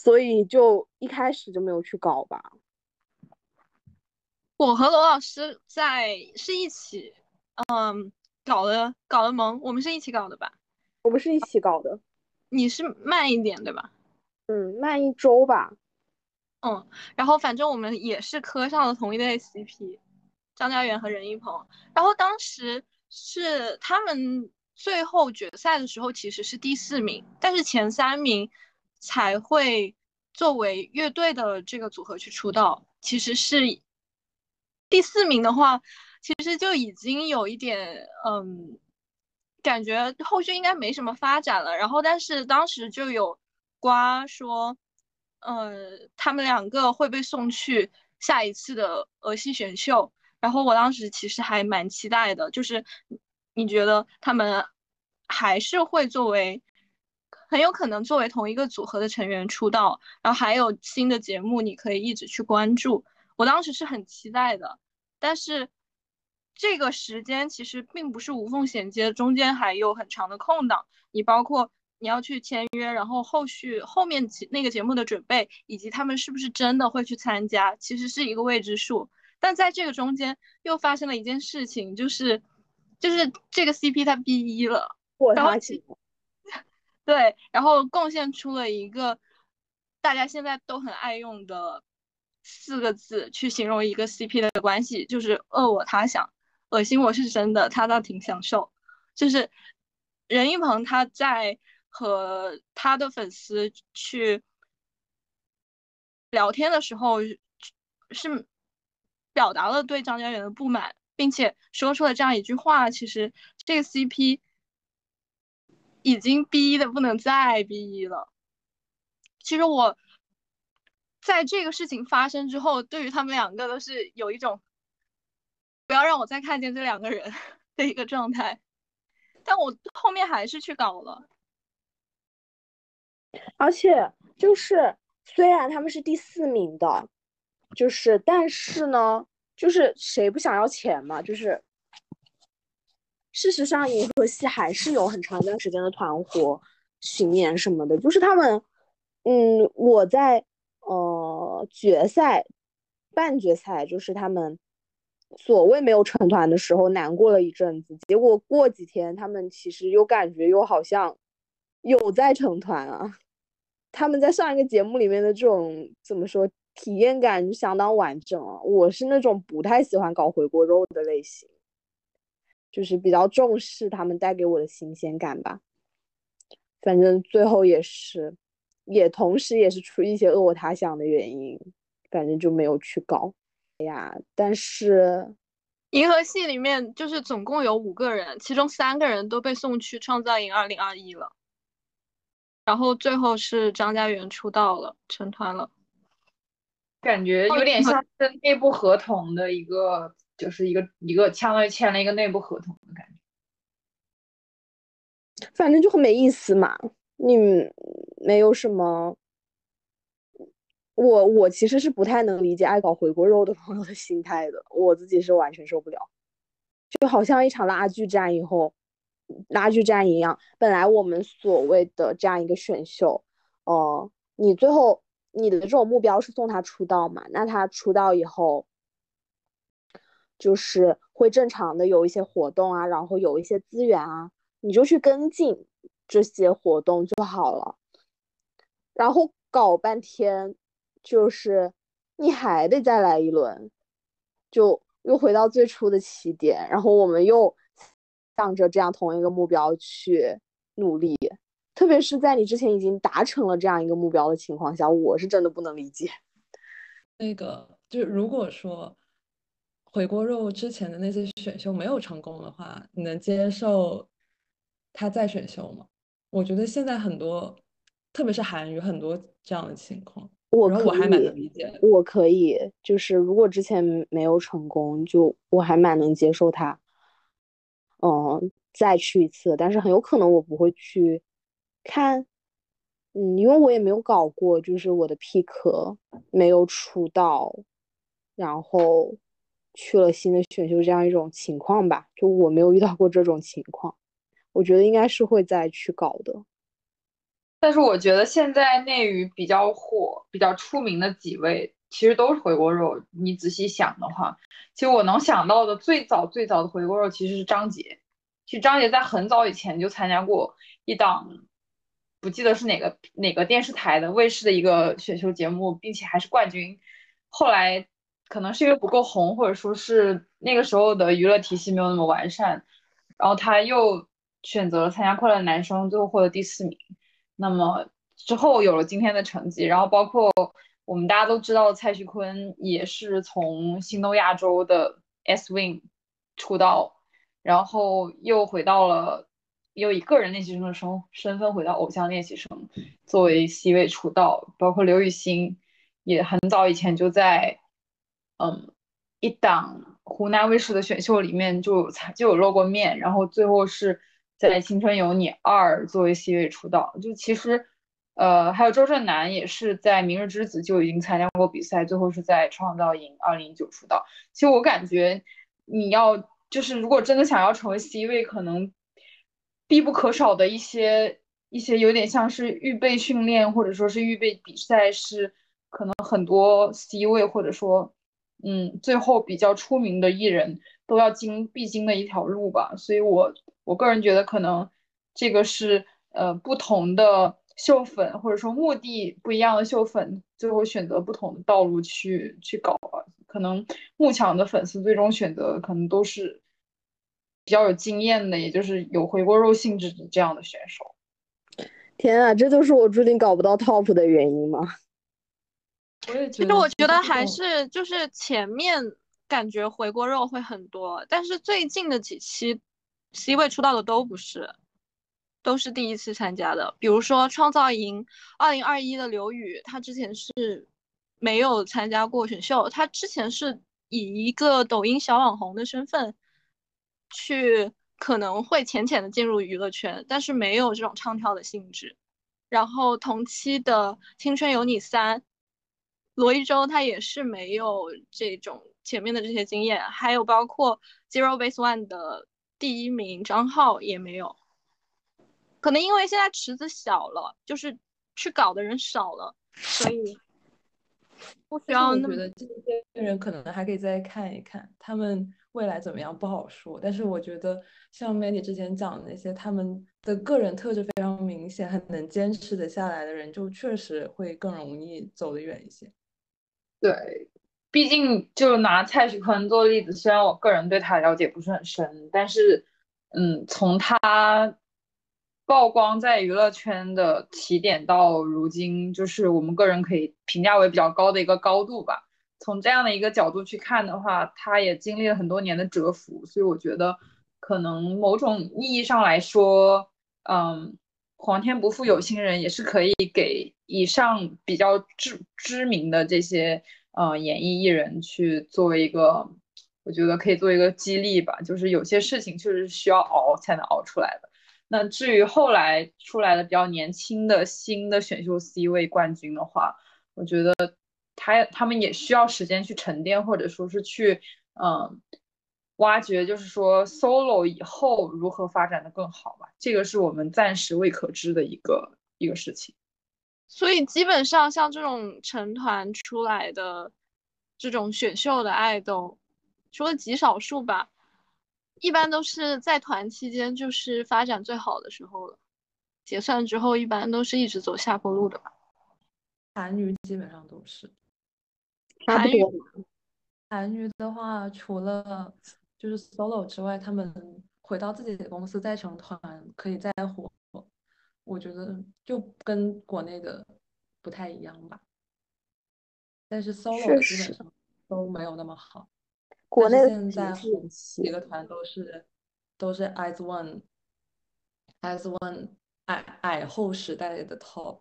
所以就一开始就没有去搞吧。我和罗老师在是一起，嗯，搞的搞的萌，我们是一起搞的吧？我们是一起搞的。你是慢一点对吧？嗯，慢一周吧。嗯，然后反正我们也是磕上了同一对 CP，张家元和任一鹏。然后当时是他们。最后决赛的时候其实是第四名，但是前三名才会作为乐队的这个组合去出道。其实是第四名的话，其实就已经有一点嗯，感觉后续应该没什么发展了。然后，但是当时就有瓜说，呃，他们两个会被送去下一次的俄系选秀。然后我当时其实还蛮期待的，就是。你觉得他们还是会作为很有可能作为同一个组合的成员出道，然后还有新的节目，你可以一直去关注。我当时是很期待的，但是这个时间其实并不是无缝衔接，中间还有很长的空档。你包括你要去签约，然后后续后面那个节目的准备，以及他们是不是真的会去参加，其实是一个未知数。但在这个中间又发生了一件事情，就是。就是这个 CP 他 B 一了，然后对，然后贡献出了一个大家现在都很爱用的四个字去形容一个 CP 的关系，就是恶我他想，恶心我是真的，他倒挺享受。就是任一鹏他在和他的粉丝去聊天的时候，是表达了对张家元的不满。并且说出了这样一句话，其实这个 CP 已经逼的不能再逼了。其实我在这个事情发生之后，对于他们两个都是有一种不要让我再看见这两个人 的一个状态。但我后面还是去搞了，而且就是虽然他们是第四名的，就是但是呢。就是谁不想要钱嘛？就是事实上，银河系还是有很长一段时间的团伙、巡演什么的。就是他们，嗯，我在呃决赛、半决赛，就是他们所谓没有成团的时候，难过了一阵子。结果过几天，他们其实又感觉又好像有在成团啊。他们在上一个节目里面的这种怎么说？体验感就相当完整了。我是那种不太喜欢搞回锅肉的类型，就是比较重视他们带给我的新鲜感吧。反正最后也是，也同时也是出于一些恶我他想的原因，反正就没有去搞。哎呀，但是银河系里面就是总共有五个人，其中三个人都被送去创造营二零二一了，然后最后是张家元出道了，成团了。感觉有点像是内部合同的一个，就是一个一个相当于签了一个内部合同的感觉。反正就很没意思嘛，你没有什么。我我其实是不太能理解爱搞回锅肉的朋友的心态的，我自己是完全受不了。就好像一场拉锯战以后，拉锯战一样，本来我们所谓的这样一个选秀，哦，你最后。你的这种目标是送他出道嘛？那他出道以后，就是会正常的有一些活动啊，然后有一些资源啊，你就去跟进这些活动就好了。然后搞半天，就是你还得再来一轮，就又回到最初的起点，然后我们又向着这样同一个目标去努力。特别是在你之前已经达成了这样一个目标的情况下，我是真的不能理解。那个就如果说回锅肉之前的那些选秀没有成功的话，你能接受他再选秀吗？我觉得现在很多，特别是韩语很多这样的情况，我我还蛮能理解。我可以，就是如果之前没有成功，就我还蛮能接受他，嗯，再去一次。但是很有可能我不会去。看，嗯，因为我也没有搞过，就是我的 pick 没有出道，然后去了新的选秀这样一种情况吧，就我没有遇到过这种情况，我觉得应该是会再去搞的。但是我觉得现在内娱比较火、比较出名的几位，其实都是回锅肉。你仔细想的话，其实我能想到的最早最早的回锅肉其实是张杰。其实张杰在很早以前就参加过一档。不记得是哪个哪个电视台的卫视的一个选秀节目，并且还是冠军。后来可能是因为不够红，或者说是那个时候的娱乐体系没有那么完善，然后他又选择了参加快乐男生，最后获得第四名。那么之后有了今天的成绩，然后包括我们大家都知道蔡徐坤也是从新东亚洲的 S Win 出道，然后又回到了。又以个人练习生的身身份回到偶像练习生，作为 C 位出道，包括刘雨昕也很早以前就在，嗯，一档湖南卫视的选秀里面就有就有露过面，然后最后是在《青春有你二》作为 C 位出道。就其实，呃，还有周震南也是在《明日之子》就已经参加过比赛，最后是在创造营二零一九出道。其实我感觉，你要就是如果真的想要成为 C 位，可能。必不可少的一些一些有点像是预备训练或者说是预备比赛，是可能很多 C 位或者说嗯最后比较出名的艺人都要经必经的一条路吧。所以，我我个人觉得可能这个是呃不同的秀粉或者说目的不一样的秀粉最后选择不同的道路去去搞吧。可能慕强的粉丝最终选择可能都是。比较有经验的，也就是有回锅肉性质的这样的选手。天啊，这就是我注定搞不到 top 的原因吗？我也觉得。其实我觉得还是就是前面感觉回锅肉会很多，但是最近的几期 C 位出道的都不是，都是第一次参加的。比如说创造营二零二一的刘宇，他之前是没有参加过选秀，他之前是以一个抖音小网红的身份。去可能会浅浅的进入娱乐圈，但是没有这种唱跳的性质。然后同期的《青春有你三》，罗一舟他也是没有这种前面的这些经验，还有包括 Zero Base One 的第一名张浩也没有。可能因为现在池子小了，就是去搞的人少了，所以不需要。我觉得这些人可能还可以再看一看，他们未来怎么样不好说。但是我觉得像 Mandy 之前讲的那些，他们的个人特质非常明显，很能坚持的下来的人，就确实会更容易走得远一些。对，毕竟就拿蔡徐坤做例子，虽然我个人对他了解不是很深，但是嗯，从他。曝光在娱乐圈的起点到如今，就是我们个人可以评价为比较高的一个高度吧。从这样的一个角度去看的话，他也经历了很多年的蛰伏，所以我觉得可能某种意义上来说，嗯，皇天不负有心人，也是可以给以上比较知知名的这些呃演艺艺人去作为一个，我觉得可以做一个激励吧。就是有些事情确实需要熬才能熬出来的。那至于后来出来的比较年轻的新的选秀 C 位冠军的话，我觉得他他们也需要时间去沉淀，或者说是去嗯挖掘，就是说 solo 以后如何发展的更好吧。这个是我们暂时未可知的一个一个事情。所以基本上像这种成团出来的这种选秀的爱豆，除了极少数吧。一般都是在团期间就是发展最好的时候了，结算之后一般都是一直走下坡路的吧。韩娱基本上都是。韩娱，韩娱的话，除了就是 solo 之外，他们回到自己的公司再成团，可以再火，我觉得就跟国内的不太一样吧。但是 solo 基本上都没有那么好。国内现在几个团都是都是 as one as one 矮矮后时代的 top，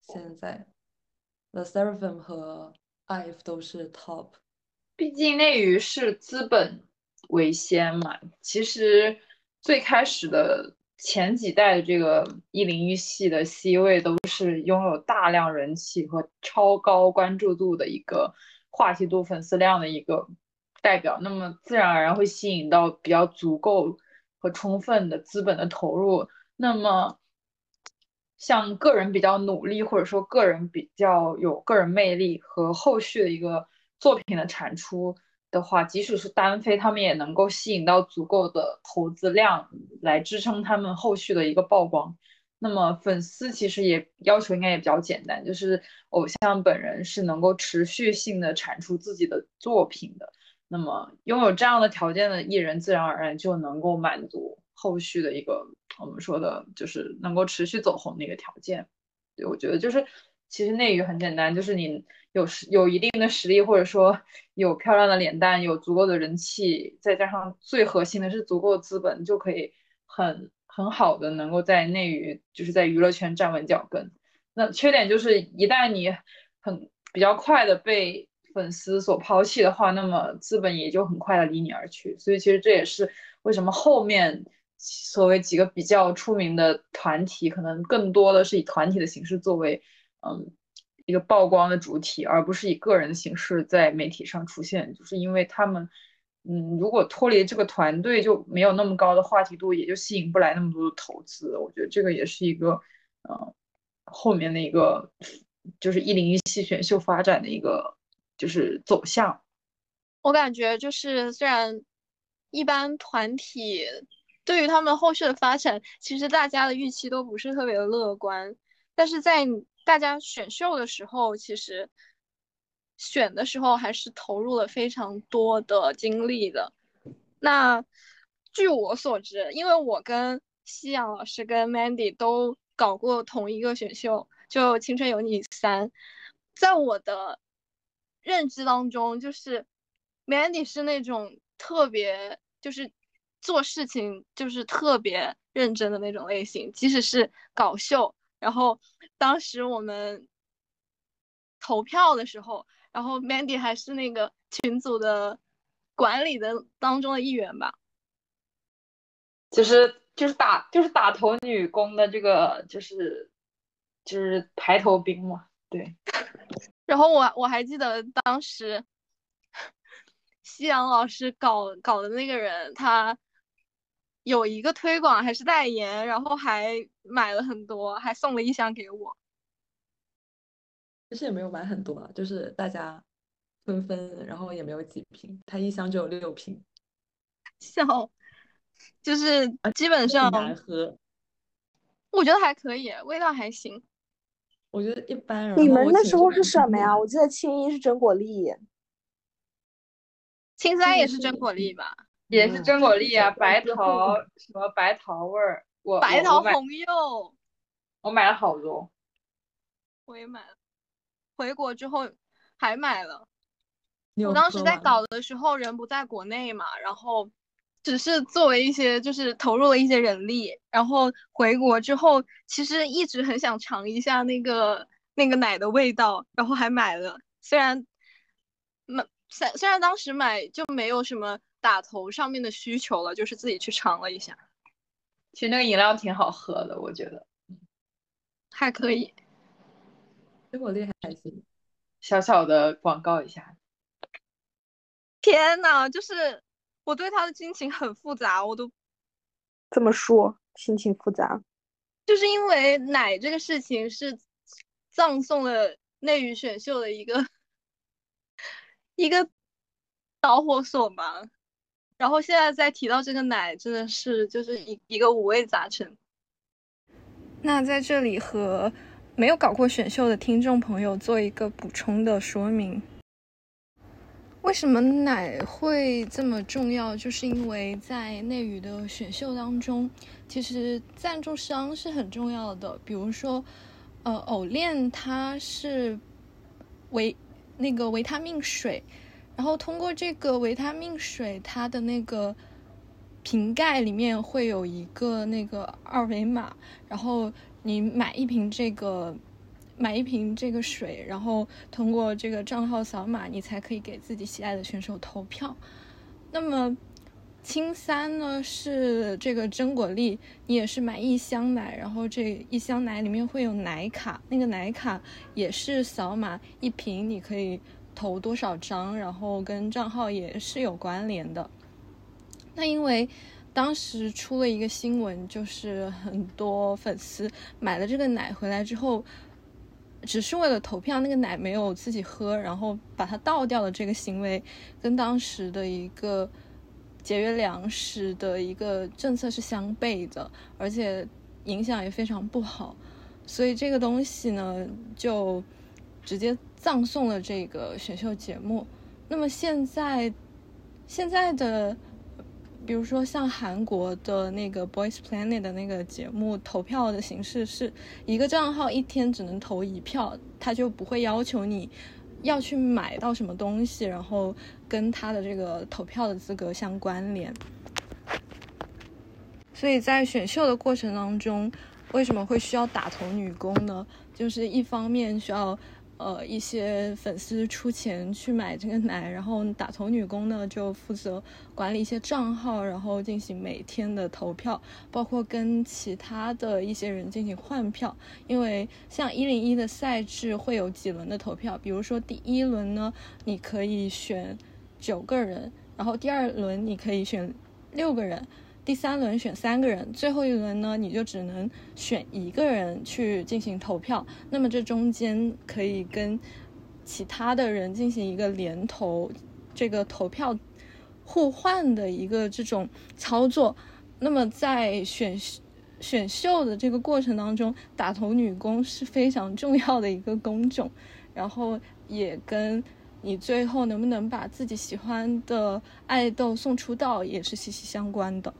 现在 the seraphim 和 IVE 都是 top。毕竟内娱是资本为先嘛，其实最开始的前几代的这个一零一系的 C 位都是拥有大量人气和超高关注度的一个话题度、粉丝量的一个。代表，那么自然而然会吸引到比较足够和充分的资本的投入。那么，像个人比较努力，或者说个人比较有个人魅力和后续的一个作品的产出的话，即使是单飞，他们也能够吸引到足够的投资量来支撑他们后续的一个曝光。那么，粉丝其实也要求应该也比较简单，就是偶像本人是能够持续性的产出自己的作品的。那么拥有这样的条件的艺人，自然而然就能够满足后续的一个我们说的，就是能够持续走红的一个条件。对，我觉得就是其实内娱很简单，就是你有实有一定的实力，或者说有漂亮的脸蛋，有足够的人气，再加上最核心的是足够资本，就可以很很好的能够在内娱就是在娱乐圈站稳脚跟。那缺点就是一旦你很比较快的被粉丝所抛弃的话，那么资本也就很快的离你而去。所以其实这也是为什么后面所谓几个比较出名的团体，可能更多的是以团体的形式作为嗯一个曝光的主体，而不是以个人的形式在媒体上出现。就是因为他们嗯，如果脱离这个团队，就没有那么高的话题度，也就吸引不来那么多的投资。我觉得这个也是一个嗯后面的一个就是一零一系选秀发展的一个。就是走向，我感觉就是虽然一般团体对于他们后续的发展，其实大家的预期都不是特别的乐观，但是在大家选秀的时候，其实选的时候还是投入了非常多的精力的。那据我所知，因为我跟夕阳老师跟 Mandy 都搞过同一个选秀，就《青春有你三》，在我的。认知当中，就是 Mandy 是那种特别，就是做事情就是特别认真的那种类型，即使是搞秀。然后当时我们投票的时候，然后 Mandy 还是那个群组的管理的当中的一员吧，就是就是打就是打头女工的这个就是就是排头兵嘛，对。然后我我还记得当时夕阳老师搞搞的那个人，他有一个推广还是代言，然后还买了很多，还送了一箱给我。其实也没有买很多啊，就是大家分分，然后也没有几瓶，他一箱就有六瓶。笑，就是基本上难喝。我觉得还可以，味道还行。我觉得一般。你们那时候是什么呀？我记得青衣是真果粒，青三也是真果粒吧？也是真果粒啊，白桃什么白桃味儿，我白桃红柚，我买了好多。我也买了，回国之后还买了。我当时在搞的时候人不在国内嘛，然后。只是作为一些，就是投入了一些人力，然后回国之后，其实一直很想尝一下那个那个奶的味道，然后还买了。虽然买虽虽然当时买就没有什么打头上面的需求了，就是自己去尝了一下。其实那个饮料挺好喝的，我觉得还可以。水果粒还行，小小的广告一下。天呐，就是。我对他的心情很复杂，我都这么说，心情复杂，就是因为奶这个事情是葬送了内娱选秀的一个 一个导火索吧。然后现在再提到这个奶，真的是就是一一个五味杂陈。那在这里和没有搞过选秀的听众朋友做一个补充的说明。为什么奶会这么重要？就是因为在内娱的选秀当中，其实赞助商是很重要的。比如说，呃，偶练它是维那个维他命水，然后通过这个维他命水，它的那个瓶盖里面会有一个那个二维码，然后你买一瓶这个。买一瓶这个水，然后通过这个账号扫码，你才可以给自己喜爱的选手投票。那么青三呢是这个真果粒，你也是买一箱奶，然后这一箱奶里面会有奶卡，那个奶卡也是扫码一瓶，你可以投多少张，然后跟账号也是有关联的。那因为当时出了一个新闻，就是很多粉丝买了这个奶回来之后。只是为了投票，那个奶没有自己喝，然后把它倒掉的这个行为，跟当时的一个节约粮食的一个政策是相悖的，而且影响也非常不好，所以这个东西呢，就直接葬送了这个选秀节目。那么现在，现在的。比如说像韩国的那个 Boys Planet 的那个节目，投票的形式是一个账号一天只能投一票，他就不会要求你要去买到什么东西，然后跟他的这个投票的资格相关联。所以在选秀的过程当中，为什么会需要打头女工呢？就是一方面需要。呃，一些粉丝出钱去买这个奶，然后打头女工呢就负责管理一些账号，然后进行每天的投票，包括跟其他的一些人进行换票。因为像一零一的赛制会有几轮的投票，比如说第一轮呢，你可以选九个人，然后第二轮你可以选六个人。第三轮选三个人，最后一轮呢，你就只能选一个人去进行投票。那么这中间可以跟其他的人进行一个连投，这个投票互换的一个这种操作。那么在选选秀的这个过程当中，打头女工是非常重要的一个工种，然后也跟你最后能不能把自己喜欢的爱豆送出道也是息息相关的。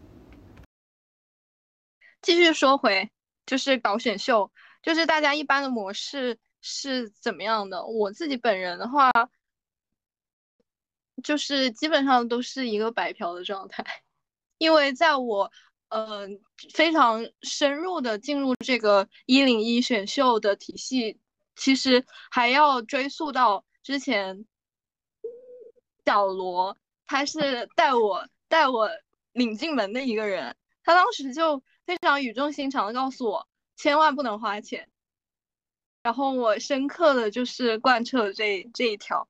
继续说回，就是搞选秀，就是大家一般的模式是怎么样的？我自己本人的话，就是基本上都是一个白嫖的状态，因为在我呃非常深入的进入这个一零一选秀的体系，其实还要追溯到之前小罗，他是带我带我领进门的一个人，他当时就。非常语重心长的告诉我，千万不能花钱。然后我深刻的就是贯彻了这这一条，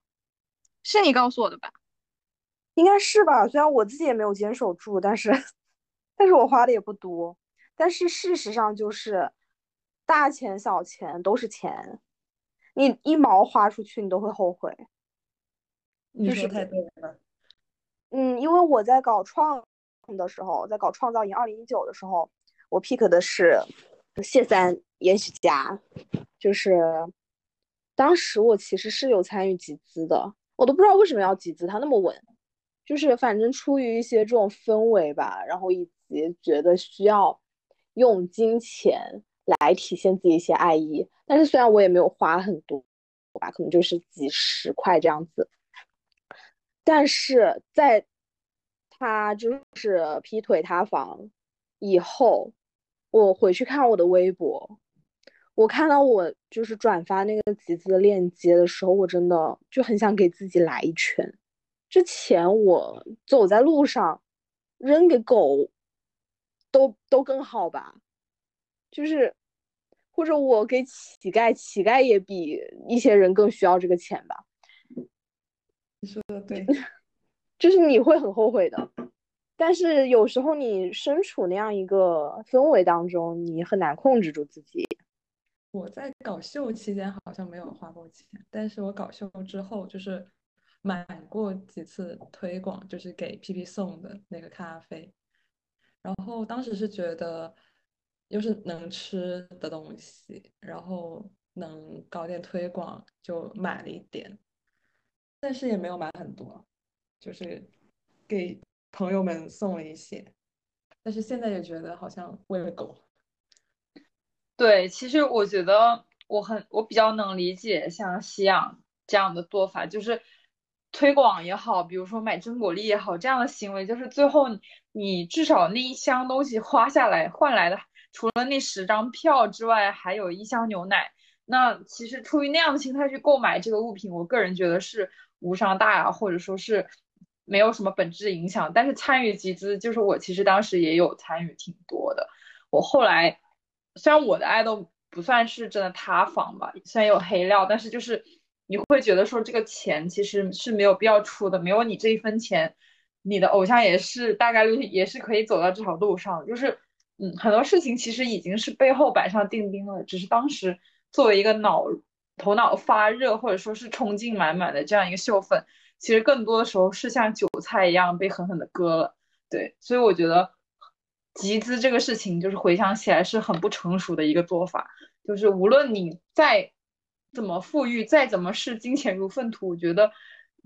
是你告诉我的吧？应该是吧？虽然我自己也没有坚守住，但是，但是我花的也不多。但是事实上就是，大钱小钱都是钱，你一毛花出去，你都会后悔。你说太对了。嗯，因为我在搞创的时候，在搞创造营二零一九的时候，我 pick 的是谢三、严许佳，就是当时我其实是有参与集资的，我都不知道为什么要集资，它那么稳，就是反正出于一些这种氛围吧，然后以及觉得需要用金钱来体现自己一些爱意，但是虽然我也没有花很多吧，可能就是几十块这样子。但是在他就是劈腿塌房以后，我回去看我的微博，我看到我就是转发那个集资的链接的时候，我真的就很想给自己来一拳。之前我走在路上扔给狗都都更好吧，就是或者我给乞丐，乞丐也比一些人更需要这个钱吧。你说的对，就是你会很后悔的，但是有时候你身处那样一个氛围当中，你很难控制住自己。我在搞秀期间好像没有花过钱，但是我搞秀之后就是买过几次推广，就是给 PP 送的那个咖啡，然后当时是觉得又是能吃的东西，然后能搞点推广，就买了一点。但是也没有买很多，就是给朋友们送了一些，但是现在也觉得好像喂了狗。对，其实我觉得我很我比较能理解像西养这样的做法，就是推广也好，比如说买真果粒也好，这样的行为就是最后你至少那一箱东西花下来换来的，除了那十张票之外，还有一箱牛奶。那其实出于那样的心态去购买这个物品，我个人觉得是。无伤大雅，或者说是没有什么本质影响。但是参与集资，就是我其实当时也有参与挺多的。我后来虽然我的爱豆不算是真的塌房吧，虽然有黑料，但是就是你会觉得说这个钱其实是没有必要出的，没有你这一分钱，你的偶像也是大概率也是可以走到这条路上。就是嗯，很多事情其实已经是背后板上钉钉了，只是当时作为一个脑。头脑发热或者说是冲劲满满的这样一个秀粉，其实更多的时候是像韭菜一样被狠狠的割了。对，所以我觉得集资这个事情，就是回想起来是很不成熟的一个做法。就是无论你再怎么富裕，再怎么视金钱如粪土，我觉得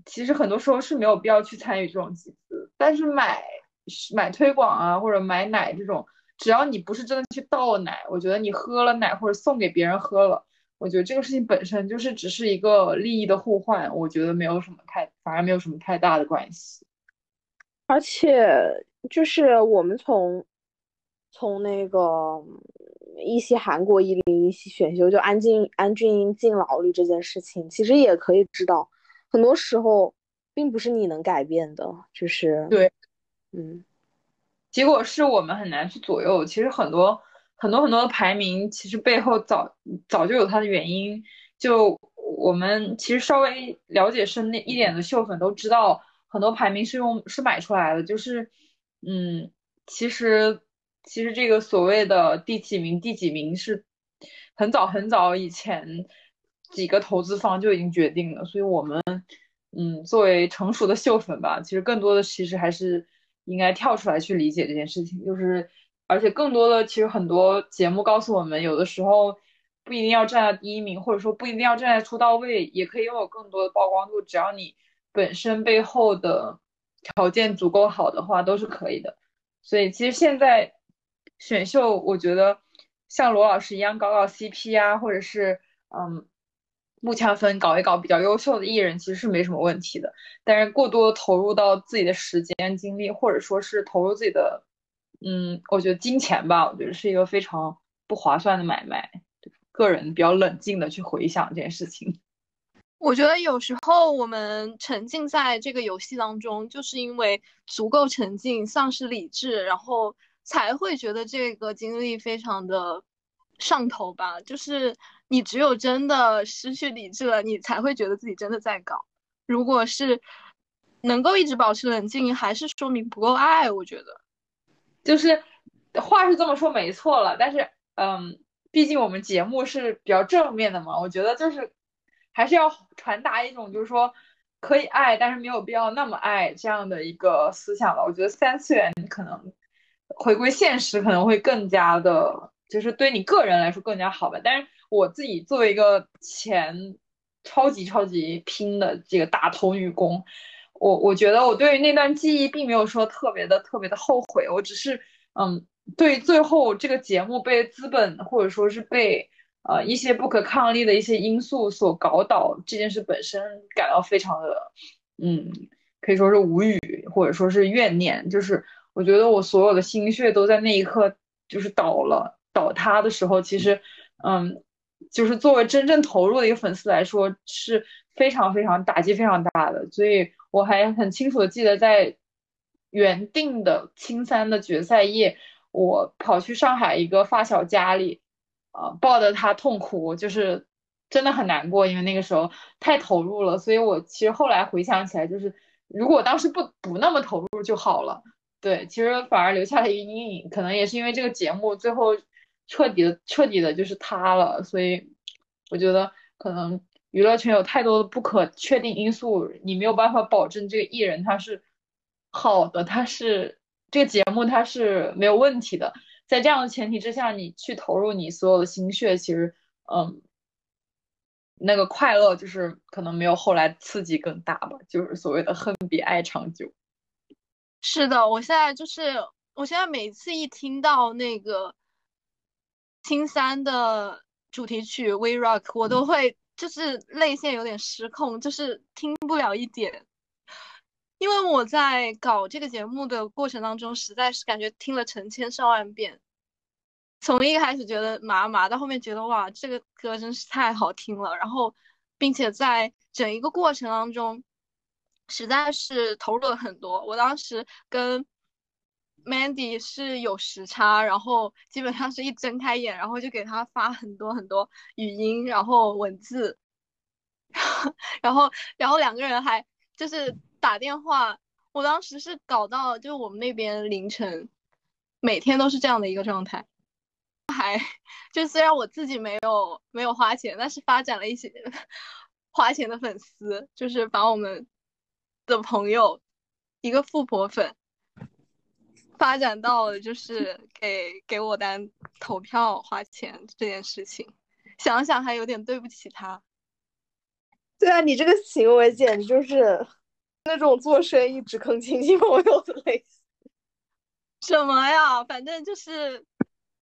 其实很多时候是没有必要去参与这种集资。但是买买推广啊，或者买奶这种，只要你不是真的去倒奶，我觉得你喝了奶或者送给别人喝了。我觉得这个事情本身就是只是一个利益的互换，我觉得没有什么太，反而没有什么太大的关系。而且就是我们从从那个一些韩国一零一系选秀就安静安俊英进牢里这件事情，其实也可以知道，很多时候并不是你能改变的，就是对，嗯，结果是我们很难去左右。其实很多。很多很多的排名，其实背后早早就有它的原因。就我们其实稍微了解深一点的秀粉都知道，很多排名是用是买出来的。就是，嗯，其实其实这个所谓的第几名第几名是很早很早以前几个投资方就已经决定了。所以我们，嗯，作为成熟的秀粉吧，其实更多的其实还是应该跳出来去理解这件事情，就是。而且更多的，其实很多节目告诉我们，有的时候不一定要站在第一名，或者说不一定要站在出道位，也可以拥有更多的曝光度。只要你本身背后的条件足够好的话，都是可以的。所以其实现在选秀，我觉得像罗老师一样搞搞 CP 啊，或者是嗯木枪分搞一搞比较优秀的艺人，其实是没什么问题的。但是过多投入到自己的时间精力，或者说是投入自己的。嗯，我觉得金钱吧，我觉得是一个非常不划算的买卖。个人比较冷静的去回想这件事情。我觉得有时候我们沉浸在这个游戏当中，就是因为足够沉浸，丧失理智，然后才会觉得这个经历非常的上头吧。就是你只有真的失去理智了，你才会觉得自己真的在搞。如果是能够一直保持冷静，还是说明不够爱。我觉得，就是话是这么说没错了，但是嗯，毕竟我们节目是比较正面的嘛，我觉得就是还是要传达一种就是说可以爱，但是没有必要那么爱这样的一个思想吧。我觉得三次元可能回归现实可能会更加的，就是对你个人来说更加好吧。但是我自己作为一个前超级超级拼的这个大头女工。我我觉得我对于那段记忆并没有说特别的特别的后悔，我只是嗯，对最后这个节目被资本或者说是被呃一些不可抗力的一些因素所搞倒这件事本身感到非常的嗯，可以说是无语或者说是怨念，就是我觉得我所有的心血都在那一刻就是倒了倒塌的时候，其实嗯，就是作为真正投入的一个粉丝来说是非常非常打击非常大的，所以。我还很清楚的记得，在原定的青三的决赛夜，我跑去上海一个发小家里，呃，抱着他痛哭，就是真的很难过，因为那个时候太投入了。所以我其实后来回想起来，就是如果当时不不那么投入就好了。对，其实反而留下了一个阴影，可能也是因为这个节目最后彻底的彻底的就是塌了，所以我觉得可能。娱乐圈有太多的不可确定因素，你没有办法保证这个艺人他是好的，他是这个节目他是没有问题的。在这样的前提之下，你去投入你所有的心血，其实，嗯，那个快乐就是可能没有后来刺激更大吧，就是所谓的恨比爱长久。是的，我现在就是，我现在每次一听到那个青三的主题曲《We Rock》，我都会。就是泪腺有点失控，就是听不了一点，因为我在搞这个节目的过程当中，实在是感觉听了成千上万遍，从一开始觉得麻麻，到后面觉得哇，这个歌真是太好听了，然后，并且在整一个过程当中，实在是投入了很多。我当时跟。Mandy 是有时差，然后基本上是一睁开眼，然后就给他发很多很多语音，然后文字，然后然后两个人还就是打电话，我当时是搞到就我们那边凌晨，每天都是这样的一个状态，还就虽然我自己没有没有花钱，但是发展了一些花钱的粉丝，就是把我们的朋友一个富婆粉。发展到了就是给给我单投票花钱这件事情，想想还有点对不起他。对啊，你这个行为简直就是那种做生意只坑亲戚朋友的类型。什么呀？反正就是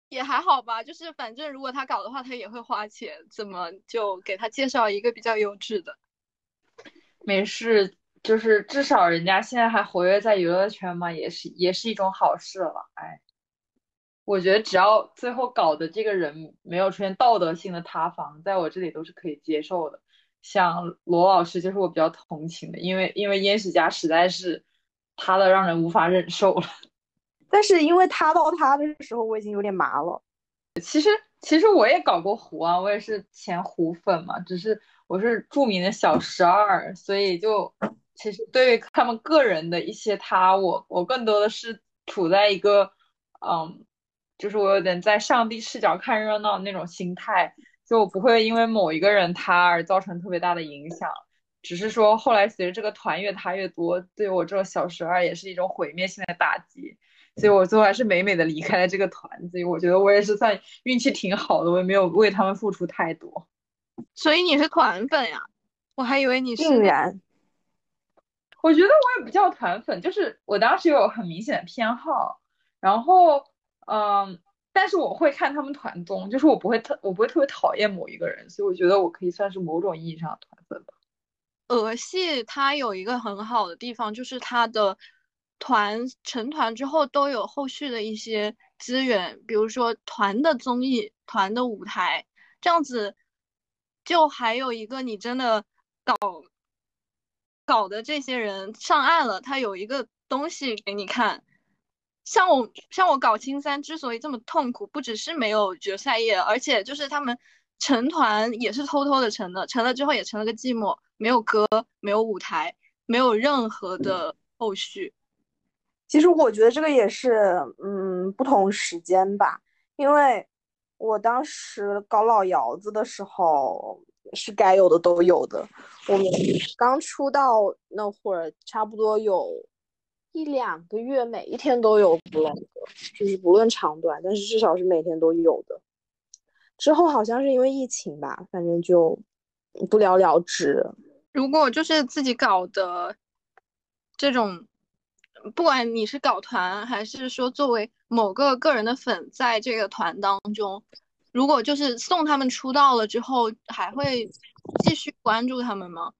也还好吧，就是反正如果他搞的话，他也会花钱，怎么就给他介绍一个比较优质的？没事。就是至少人家现在还活跃在娱乐圈嘛，也是也是一种好事了。哎，我觉得只要最后搞的这个人没有出现道德性的塌房，在我这里都是可以接受的。像罗老师就是我比较同情的，因为因为燕史家实在是塌的让人无法忍受了。但是因为塌到他的时候，我已经有点麻了。其实其实我也搞过糊啊，我也是前糊粉嘛，只是我是著名的小十二，所以就。其实对于他们个人的一些他，我我更多的是处在一个，嗯，就是我有点在上帝视角看热闹那种心态，就我不会因为某一个人他而造成特别大的影响，只是说后来随着这个团越塌越多，对我这种小十二也是一种毁灭性的打击，所以我最后还是美美的离开了这个团，所以我觉得我也是算运气挺好的，我也没有为他们付出太多。所以你是团粉呀？我还以为你是。竟然。我觉得我也不叫团粉，就是我当时有很明显的偏好，然后嗯，但是我会看他们团综，就是我不会特我不会特别讨厌某一个人，所以我觉得我可以算是某种意义上的团粉吧。俄系它有一个很好的地方，就是它的团成团之后都有后续的一些资源，比如说团的综艺、团的舞台，这样子就还有一个你真的搞。搞的这些人上岸了，他有一个东西给你看。像我像我搞青三之所以这么痛苦，不只是没有决赛夜，而且就是他们成团也是偷偷的成的，成了之后也成了个寂寞，没有歌，没有舞台，没有任何的后续。其实我觉得这个也是，嗯，不同时间吧，因为我当时搞老窑子的时候是该有的都有的。我们刚出道那会儿，差不多有一两个月，每一天都有 vlog，就是不论长短，但是至少是每天都有的。之后好像是因为疫情吧，反正就不了了之。如果就是自己搞的这种。不管你是搞团，还是说作为某个个人的粉，在这个团当中，如果就是送他们出道了之后，还会继续关注他们吗？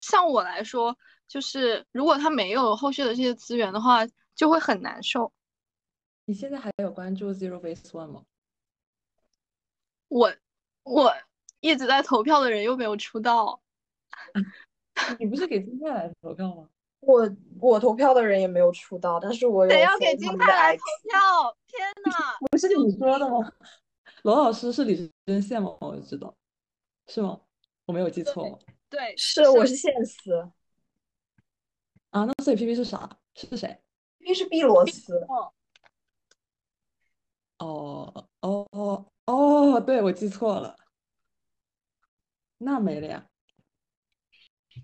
像我来说，就是如果他没有后续的这些资源的话，就会很难受。你现在还有关注 Zero Base One 吗？我我一直在投票的人又没有出道。你不是给金泰来投票吗？我我投票的人也没有出道，但是我有。谁要给金泰来投票？天呐！不是你说的吗？罗老师是李贞宪吗？我知道，是吗？我没有记错吗？对，是我是现斯。啊，那所以 P P 是啥？是谁？P P 是碧螺丝。哦哦哦哦，对我记错了。那没了呀。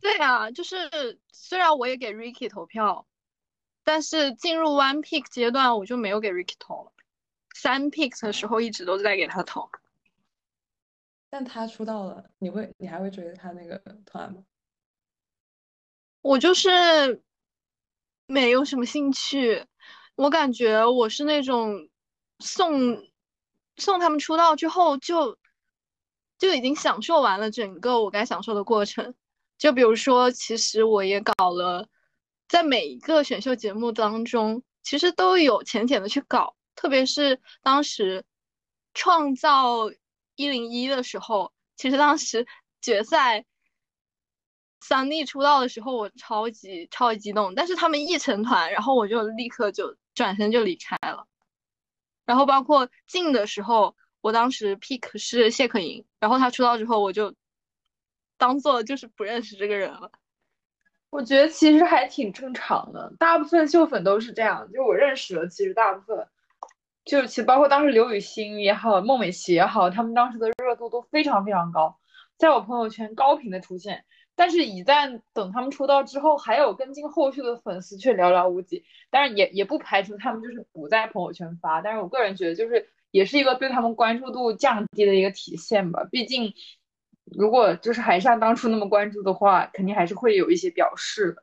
对啊，就是虽然我也给 Ricky 投票，但是进入 One Pick 阶段我就没有给 Ricky 投了。三 Pick 的时候一直都在给他投。但他出道了，你会你还会追他那个团吗？我就是没有什么兴趣。我感觉我是那种送送他们出道之后就就已经享受完了整个我该享受的过程。就比如说，其实我也搞了，在每一个选秀节目当中，其实都有浅浅的去搞。特别是当时创造一零一的时候，其实当时 决赛三 D 出道的时候，我超级超级激动。但是他们一成团，然后我就立刻就转身就离开了。然后包括进的时候，我当时 pick 是谢可寅，然后他出道之后，我就。当做就是不认识这个人了，我觉得其实还挺正常的，大部分秀粉都是这样。就我认识的，其实大部分，就其实包括当时刘雨昕也好，孟美岐也好，他们当时的热度都非常非常高，在我朋友圈高频的出现。但是，一旦等他们出道之后，还有跟进后续的粉丝却寥寥无几。当然，也也不排除他们就是不在朋友圈发。但是我个人觉得，就是也是一个对他们关注度降低的一个体现吧。毕竟。如果就是还像当初那么关注的话，肯定还是会有一些表示的。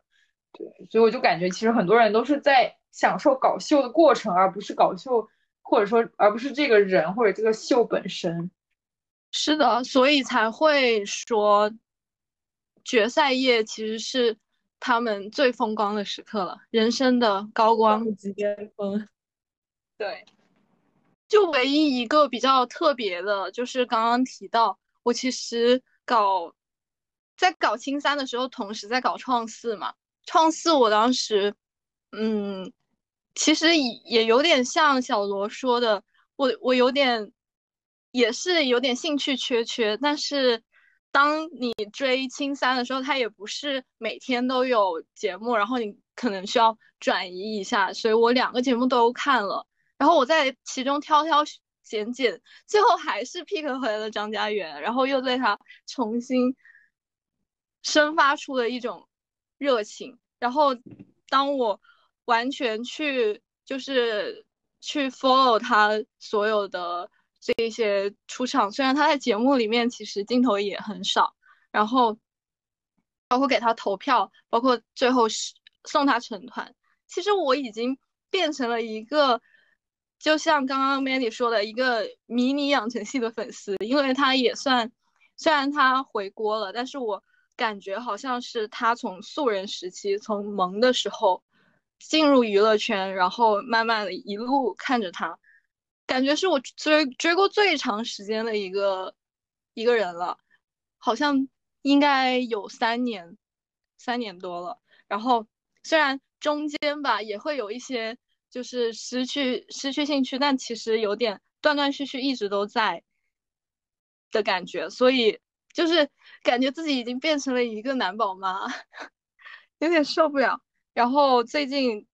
对，所以我就感觉其实很多人都是在享受搞秀的过程，而不是搞秀，或者说而不是这个人或者这个秀本身。是的，所以才会说决赛夜其实是他们最风光的时刻了，人生的高光级巅峰。对，就唯一一个比较特别的，就是刚刚提到。我其实搞在搞青三的时候，同时在搞创四嘛。创四我当时，嗯，其实也有点像小罗说的，我我有点也是有点兴趣缺缺。但是当你追青三的时候，它也不是每天都有节目，然后你可能需要转移一下，所以我两个节目都看了，然后我在其中挑挑。拣拣，最后还是 pick 回来了张家元，然后又对他重新生发出了一种热情。然后当我完全去就是去 follow 他所有的这一些出场，虽然他在节目里面其实镜头也很少，然后包括给他投票，包括最后是送他成团，其实我已经变成了一个。就像刚刚 Mandy 说的一个迷你养成系的粉丝，因为他也算，虽然他回国了，但是我感觉好像是他从素人时期，从萌的时候进入娱乐圈，然后慢慢的一路看着他，感觉是我追追过最长时间的一个一个人了，好像应该有三年，三年多了。然后虽然中间吧也会有一些。就是失去失去兴趣，但其实有点断断续续一直都在的感觉，所以就是感觉自己已经变成了一个男宝妈。有点受不了。然后最近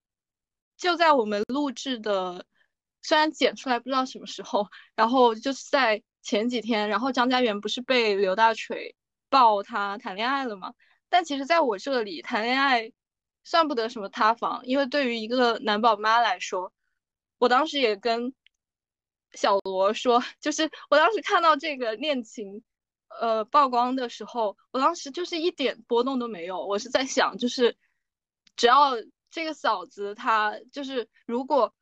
就在我们录制的，虽然剪出来不知道什么时候，然后就是在前几天，然后张家元不是被刘大锤爆他谈恋爱了吗？但其实在我这里谈恋爱算不得什么塌房，因为对于一个男宝妈来说，我当时也跟小罗说，就是我当时看到这个恋情。呃，曝光的时候，我当时就是一点波动都没有。我是在想，就是只要这个嫂子她就是，如果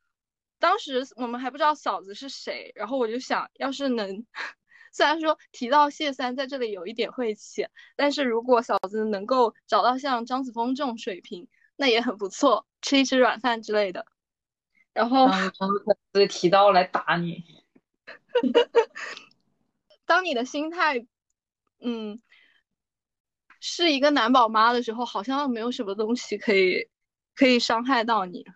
当时我们还不知道嫂子是谁，然后我就想，要是能，虽然说提到谢三在这里有一点晦气，但是如果嫂子能够找到像张子枫这种水平，那也很不错，吃一吃软饭之类的。然后张子枫提到来打你，当你的心态。嗯，是一个男宝妈的时候，好像没有什么东西可以可以伤害到你。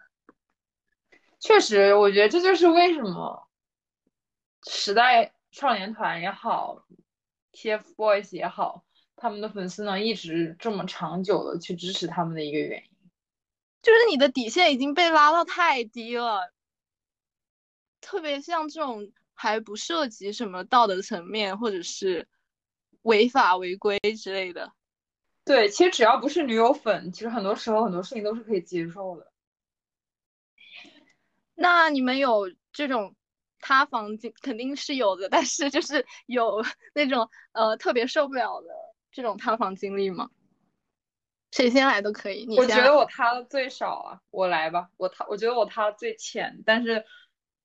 确实，我觉得这就是为什么时代少年团也好，TFBOYS 也好，他们的粉丝能一直这么长久的去支持他们的一个原因，就是你的底线已经被拉到太低了。特别像这种还不涉及什么道德层面，或者是。违法违规之类的，对，其实只要不是女友粉，其实很多时候很多事情都是可以接受的。那你们有这种塌房经，肯定是有的，但是就是有那种呃特别受不了的这种塌房经历吗？谁先来都可以。我觉得我塌的最少啊，我来吧，我塌，我觉得我塌的最浅，但是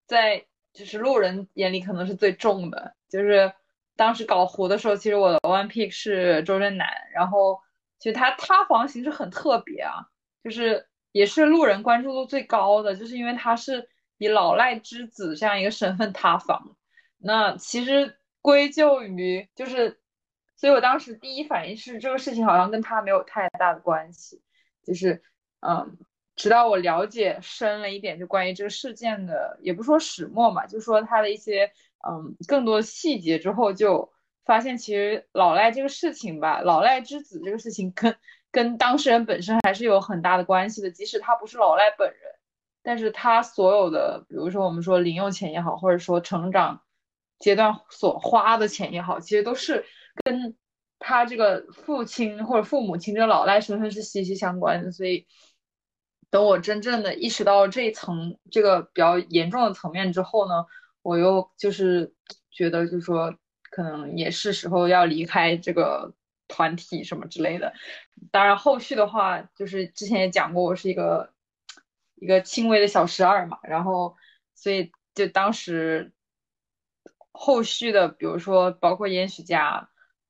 在就是路人眼里可能是最重的，就是。当时搞糊的时候，其实我的 one pick 是周震南，然后其实他塌房形式很特别啊，就是也是路人关注度最高的，就是因为他是以老赖之子这样一个身份塌房。那其实归咎于就是，所以我当时第一反应是这个事情好像跟他没有太大的关系，就是嗯，直到我了解深了一点，就关于这个事件的，也不说始末嘛，就说他的一些。嗯，更多细节之后就发现，其实老赖这个事情吧，老赖之子这个事情跟跟当事人本身还是有很大的关系的。即使他不是老赖本人，但是他所有的，比如说我们说零用钱也好，或者说成长阶段所花的钱也好，其实都是跟他这个父亲或者父母亲这个老赖身份是息息相关的。所以，等我真正的意识到这一层这个比较严重的层面之后呢？我又就是觉得，就是说，可能也是时候要离开这个团体什么之类的。当然，后续的话，就是之前也讲过，我是一个一个轻微的小十二嘛。然后，所以就当时后续的，比如说包括燕许家，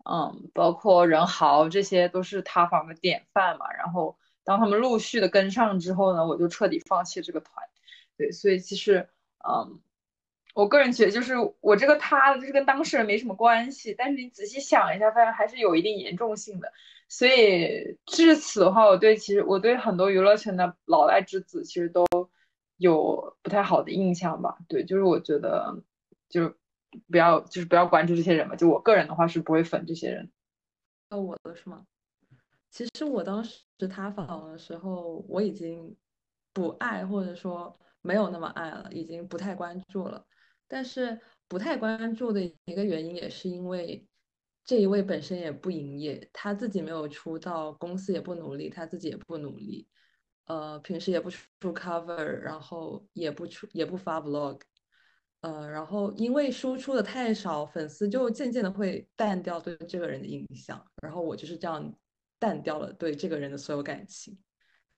嗯，包括任豪，这些都是塌房的典范嘛。然后，当他们陆续的跟上之后呢，我就彻底放弃这个团。对，所以其实，嗯。我个人觉得，就是我这个塌了，就是跟当事人没什么关系。但是你仔细想一下，发现还是有一定严重性的。所以至此的话，我对其实我对很多娱乐圈的老赖之子，其实都有不太好的印象吧。对，就是我觉得，就是不要，就是不要关注这些人嘛。就我个人的话，是不会粉这些人。那，我的是吗？其实我当时塌房的时候，我已经不爱，或者说没有那么爱了，已经不太关注了。但是不太关注的一个原因，也是因为这一位本身也不营业，他自己没有出道，公司也不努力，他自己也不努力，呃，平时也不出 cover，然后也不出也不发 vlog，呃，然后因为输出的太少，粉丝就渐渐的会淡掉对这个人的印象，然后我就是这样淡掉了对这个人的所有感情，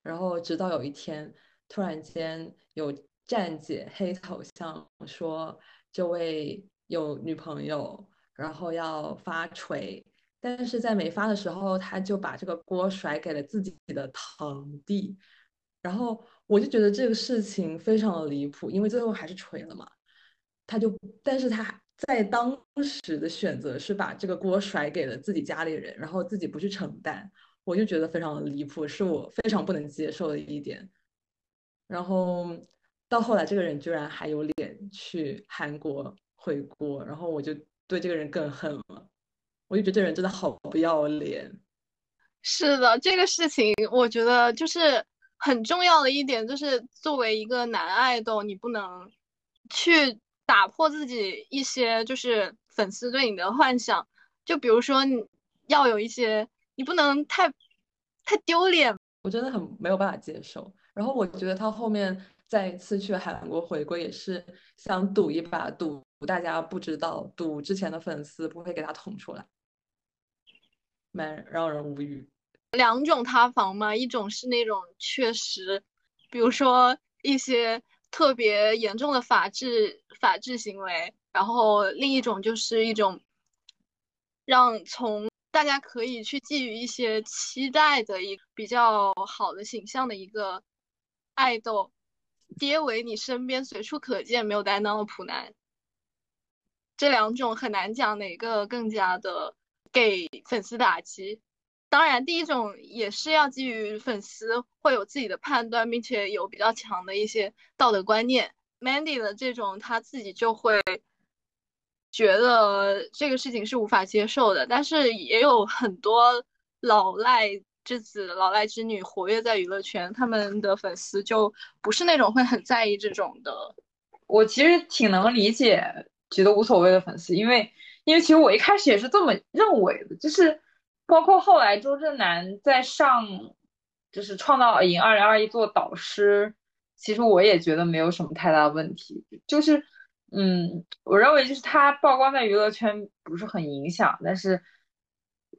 然后直到有一天，突然间有。站姐黑头像说这位有女朋友，然后要发锤，但是在没发的时候，他就把这个锅甩给了自己的堂弟，然后我就觉得这个事情非常的离谱，因为最后还是锤了嘛，他就，但是他在当时的选择是把这个锅甩给了自己家里人，然后自己不去承担，我就觉得非常的离谱，是我非常不能接受的一点，然后。到后来，这个人居然还有脸去韩国回国，然后我就对这个人更恨了。我就觉得这人真的好不要脸。是的，这个事情我觉得就是很重要的一点，就是作为一个男爱豆，你不能去打破自己一些就是粉丝对你的幻想。就比如说，你要有一些，你不能太太丢脸。我真的很没有办法接受。然后我觉得他后面再一次去韩国回归，也是想赌一把，赌大家不知道，赌之前的粉丝不会给他捅出来。蛮让人无语。两种塌房嘛，一种是那种确实，比如说一些特别严重的法治法治行为，然后另一种就是一种让从大家可以去寄予一些期待的一比较好的形象的一个爱豆，跌为你身边随处可见没有担当的普男。这两种很难讲哪个更加的。给粉丝打击，当然，第一种也是要基于粉丝会有自己的判断，并且有比较强的一些道德观念。Mandy 的这种，他自己就会觉得这个事情是无法接受的。但是也有很多老赖之子、老赖之女活跃在娱乐圈，他们的粉丝就不是那种会很在意这种的。我其实挺能理解觉得无所谓的粉丝，因为。因为其实我一开始也是这么认为的，就是包括后来周震南在上，就是创造营二零二一做导师，其实我也觉得没有什么太大问题。就是，嗯，我认为就是他曝光在娱乐圈不是很影响，但是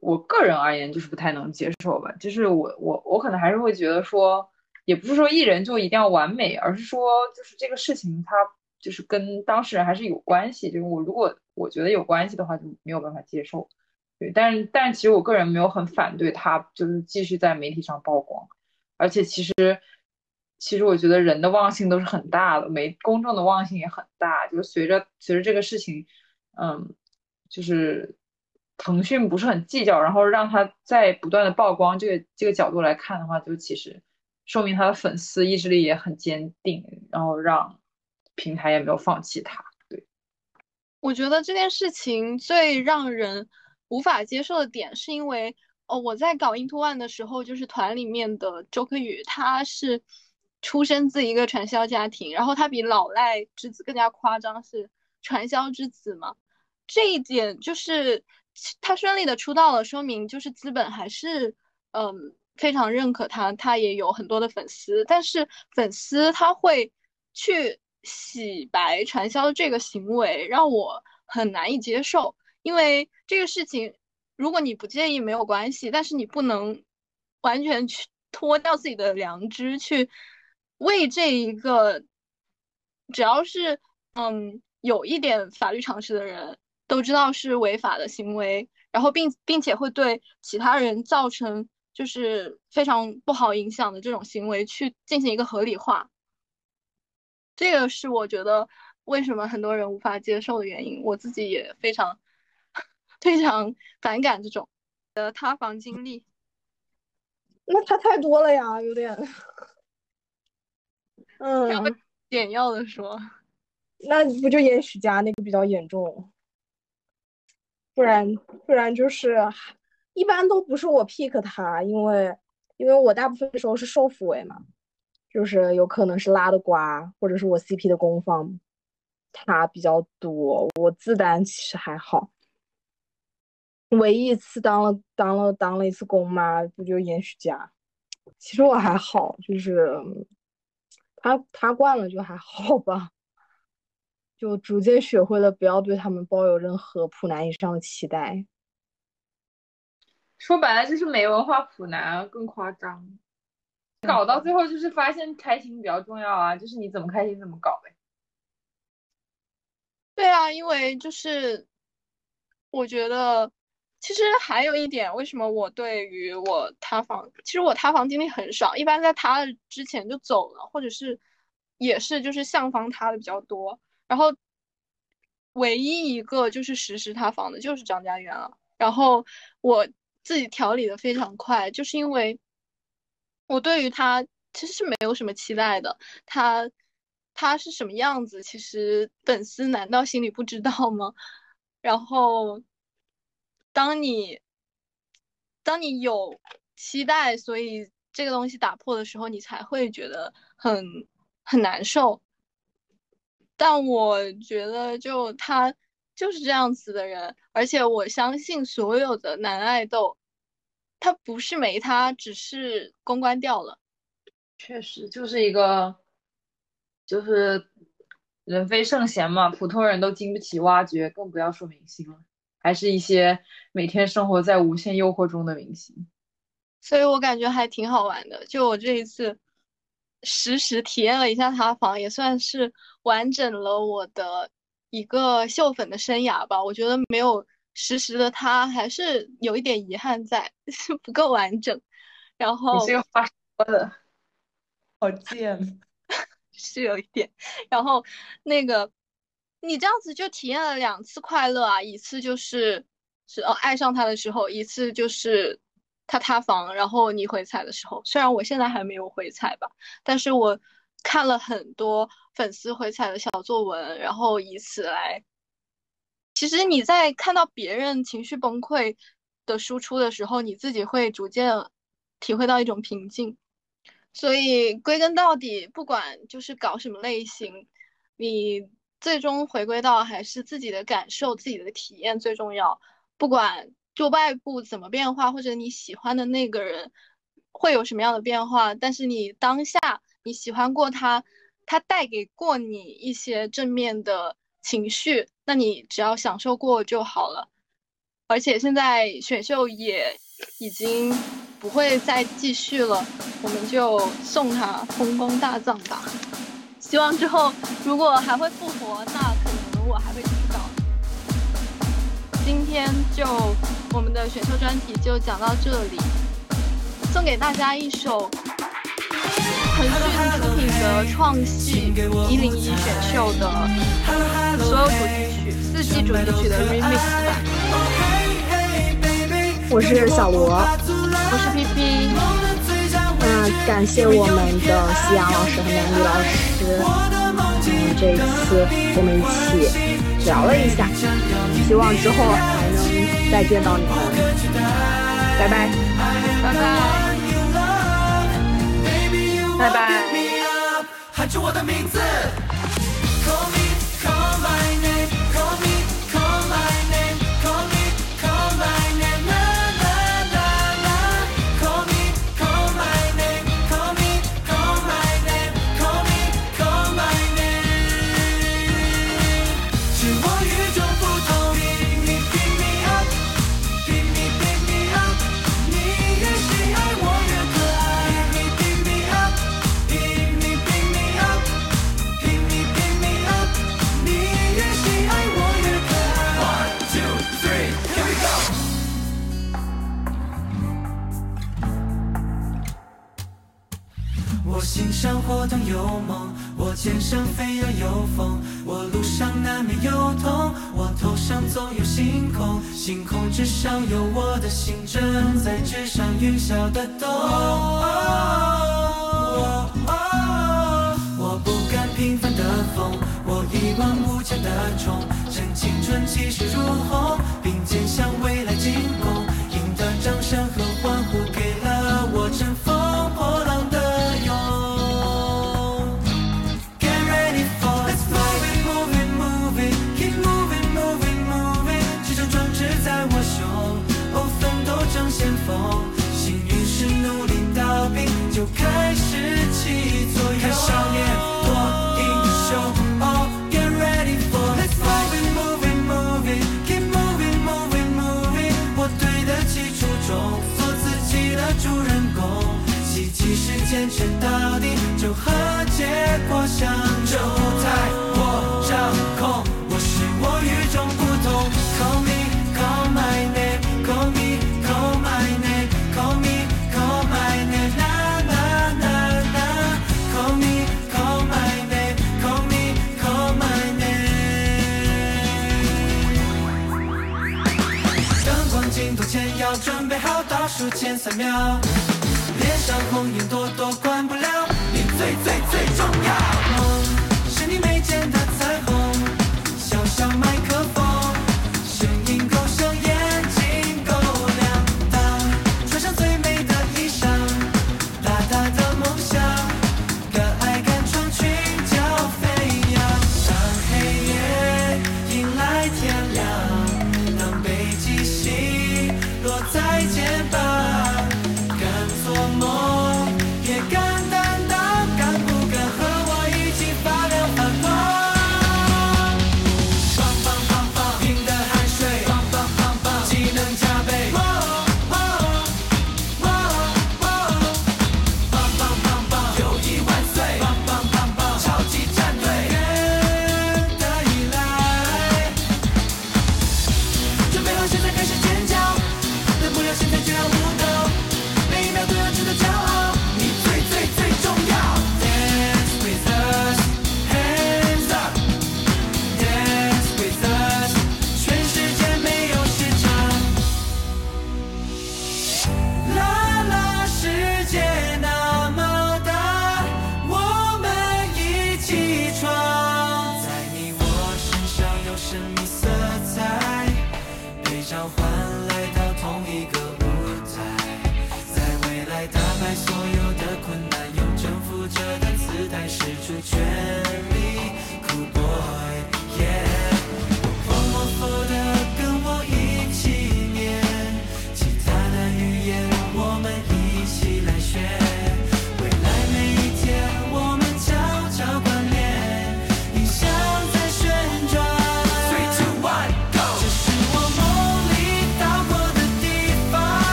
我个人而言就是不太能接受吧。就是我我我可能还是会觉得说，也不是说艺人就一定要完美，而是说就是这个事情它。就是跟当事人还是有关系，就是我如果我觉得有关系的话，就没有办法接受。对，但是但其实我个人没有很反对他，就是继续在媒体上曝光。而且其实其实我觉得人的忘性都是很大的，媒公众的忘性也很大。就是随着随着这个事情，嗯，就是腾讯不是很计较，然后让他在不断的曝光这个这个角度来看的话，就其实说明他的粉丝意志力也很坚定，然后让。平台也没有放弃他。对，我觉得这件事情最让人无法接受的点，是因为哦，我在搞 Into One 的时候，就是团里面的周柯宇，他是出生自一个传销家庭，然后他比老赖之子更加夸张，是传销之子嘛。这一点就是他顺利的出道了，说明就是资本还是嗯非常认可他，他也有很多的粉丝，但是粉丝他会去。洗白传销这个行为让我很难以接受，因为这个事情，如果你不介意没有关系，但是你不能完全去 脱掉自己的良知去为这一个，只要是嗯有一点法律常识的人都知道是违法的行为，然后并并且会对其他人造成就是非常不好影响的这种行为去进行一个合理化。这个是我觉得为什么很多人无法接受的原因，我自己也非常 非常反感这种的塌房经历。那他太多了呀，有点。嗯。简要的说，那不就演许家那个比较严重？不然不然就是一般都不是我 pick 他，因为因为我大部分时候是受抚为嘛。就是有可能是拉的瓜，或者是我 CP 的攻方，他比较多。我自担其实还好，唯一一次当了当了当了一次公妈，不就延许家？其实我还好，就是他他惯了就还好吧，就逐渐学会了不要对他们抱有任何普男以上的期待。说白了就是没文化普男更夸张。搞到最后就是发现开心比较重要啊，就是你怎么开心怎么搞呗。对啊，因为就是我觉得其实还有一点，为什么我对于我塌房，其实我塌房经历很少，一般在塌之前就走了，或者是也是就是向方塌的比较多，然后唯一一个就是实时塌房的就是张家元了，然后我自己调理的非常快，就是因为。我对于他其实是没有什么期待的，他他是什么样子，其实粉丝难道心里不知道吗？然后，当你当你有期待，所以这个东西打破的时候，你才会觉得很很难受。但我觉得，就他就是这样子的人，而且我相信所有的男爱豆，他不是没他，只是公关掉了。确实，就是一个，就是人非圣贤嘛，普通人都经不起挖掘，更不要说明星了，还是一些每天生活在无限诱惑中的明星。所以我感觉还挺好玩的，就我这一次实时体验了一下塌房，也算是完整了我的一个秀粉的生涯吧。我觉得没有实时的他，还是有一点遗憾在，不够完整。然后你是个发说的，好贱，是有一点。然后那个你这样子就体验了两次快乐啊，一次就是是哦爱上他的时候，一次就是。他塌房，然后你回踩的时候，虽然我现在还没有回踩吧，但是我看了很多粉丝回踩的小作文，然后以此来，其实你在看到别人情绪崩溃的输出的时候，你自己会逐渐体会到一种平静。所以归根到底，不管就是搞什么类型，你最终回归到还是自己的感受、自己的体验最重要，不管。就外部怎么变化，或者你喜欢的那个人会有什么样的变化？但是你当下你喜欢过他，他带给过你一些正面的情绪，那你只要享受过就好了。而且现在选秀也已经不会再继续了，我们就送他风光大葬吧。希望之后如果还会复活，那可能我还会。今天就。我们的选秀专题就讲到这里，送给大家一首腾讯出品的创系一零一选秀的所有主题曲、四季主题曲的 remix 版。我是小罗，我是 P P。那感谢我们的夕阳老师和南丽老师。嗯，这一次我们一起聊了一下，希望之后还能。再见到你们，拜拜，拜拜，拜拜。火上飞扬有风，我路上难免有痛，我头上总有星空，星空之上有我的心，正在纸上云霄的动。我不甘平凡的风，我一往无前的冲，趁青春气势如虹，并肩向未来进攻，坚持到底，就和结果相这舞台我掌控，我是我与众不同。Call me, call my name, call me, call my name, call me, call my name, na na na na. Call me, call my name, call me, call my name. 灯光镜头前要准备好倒数前三秒。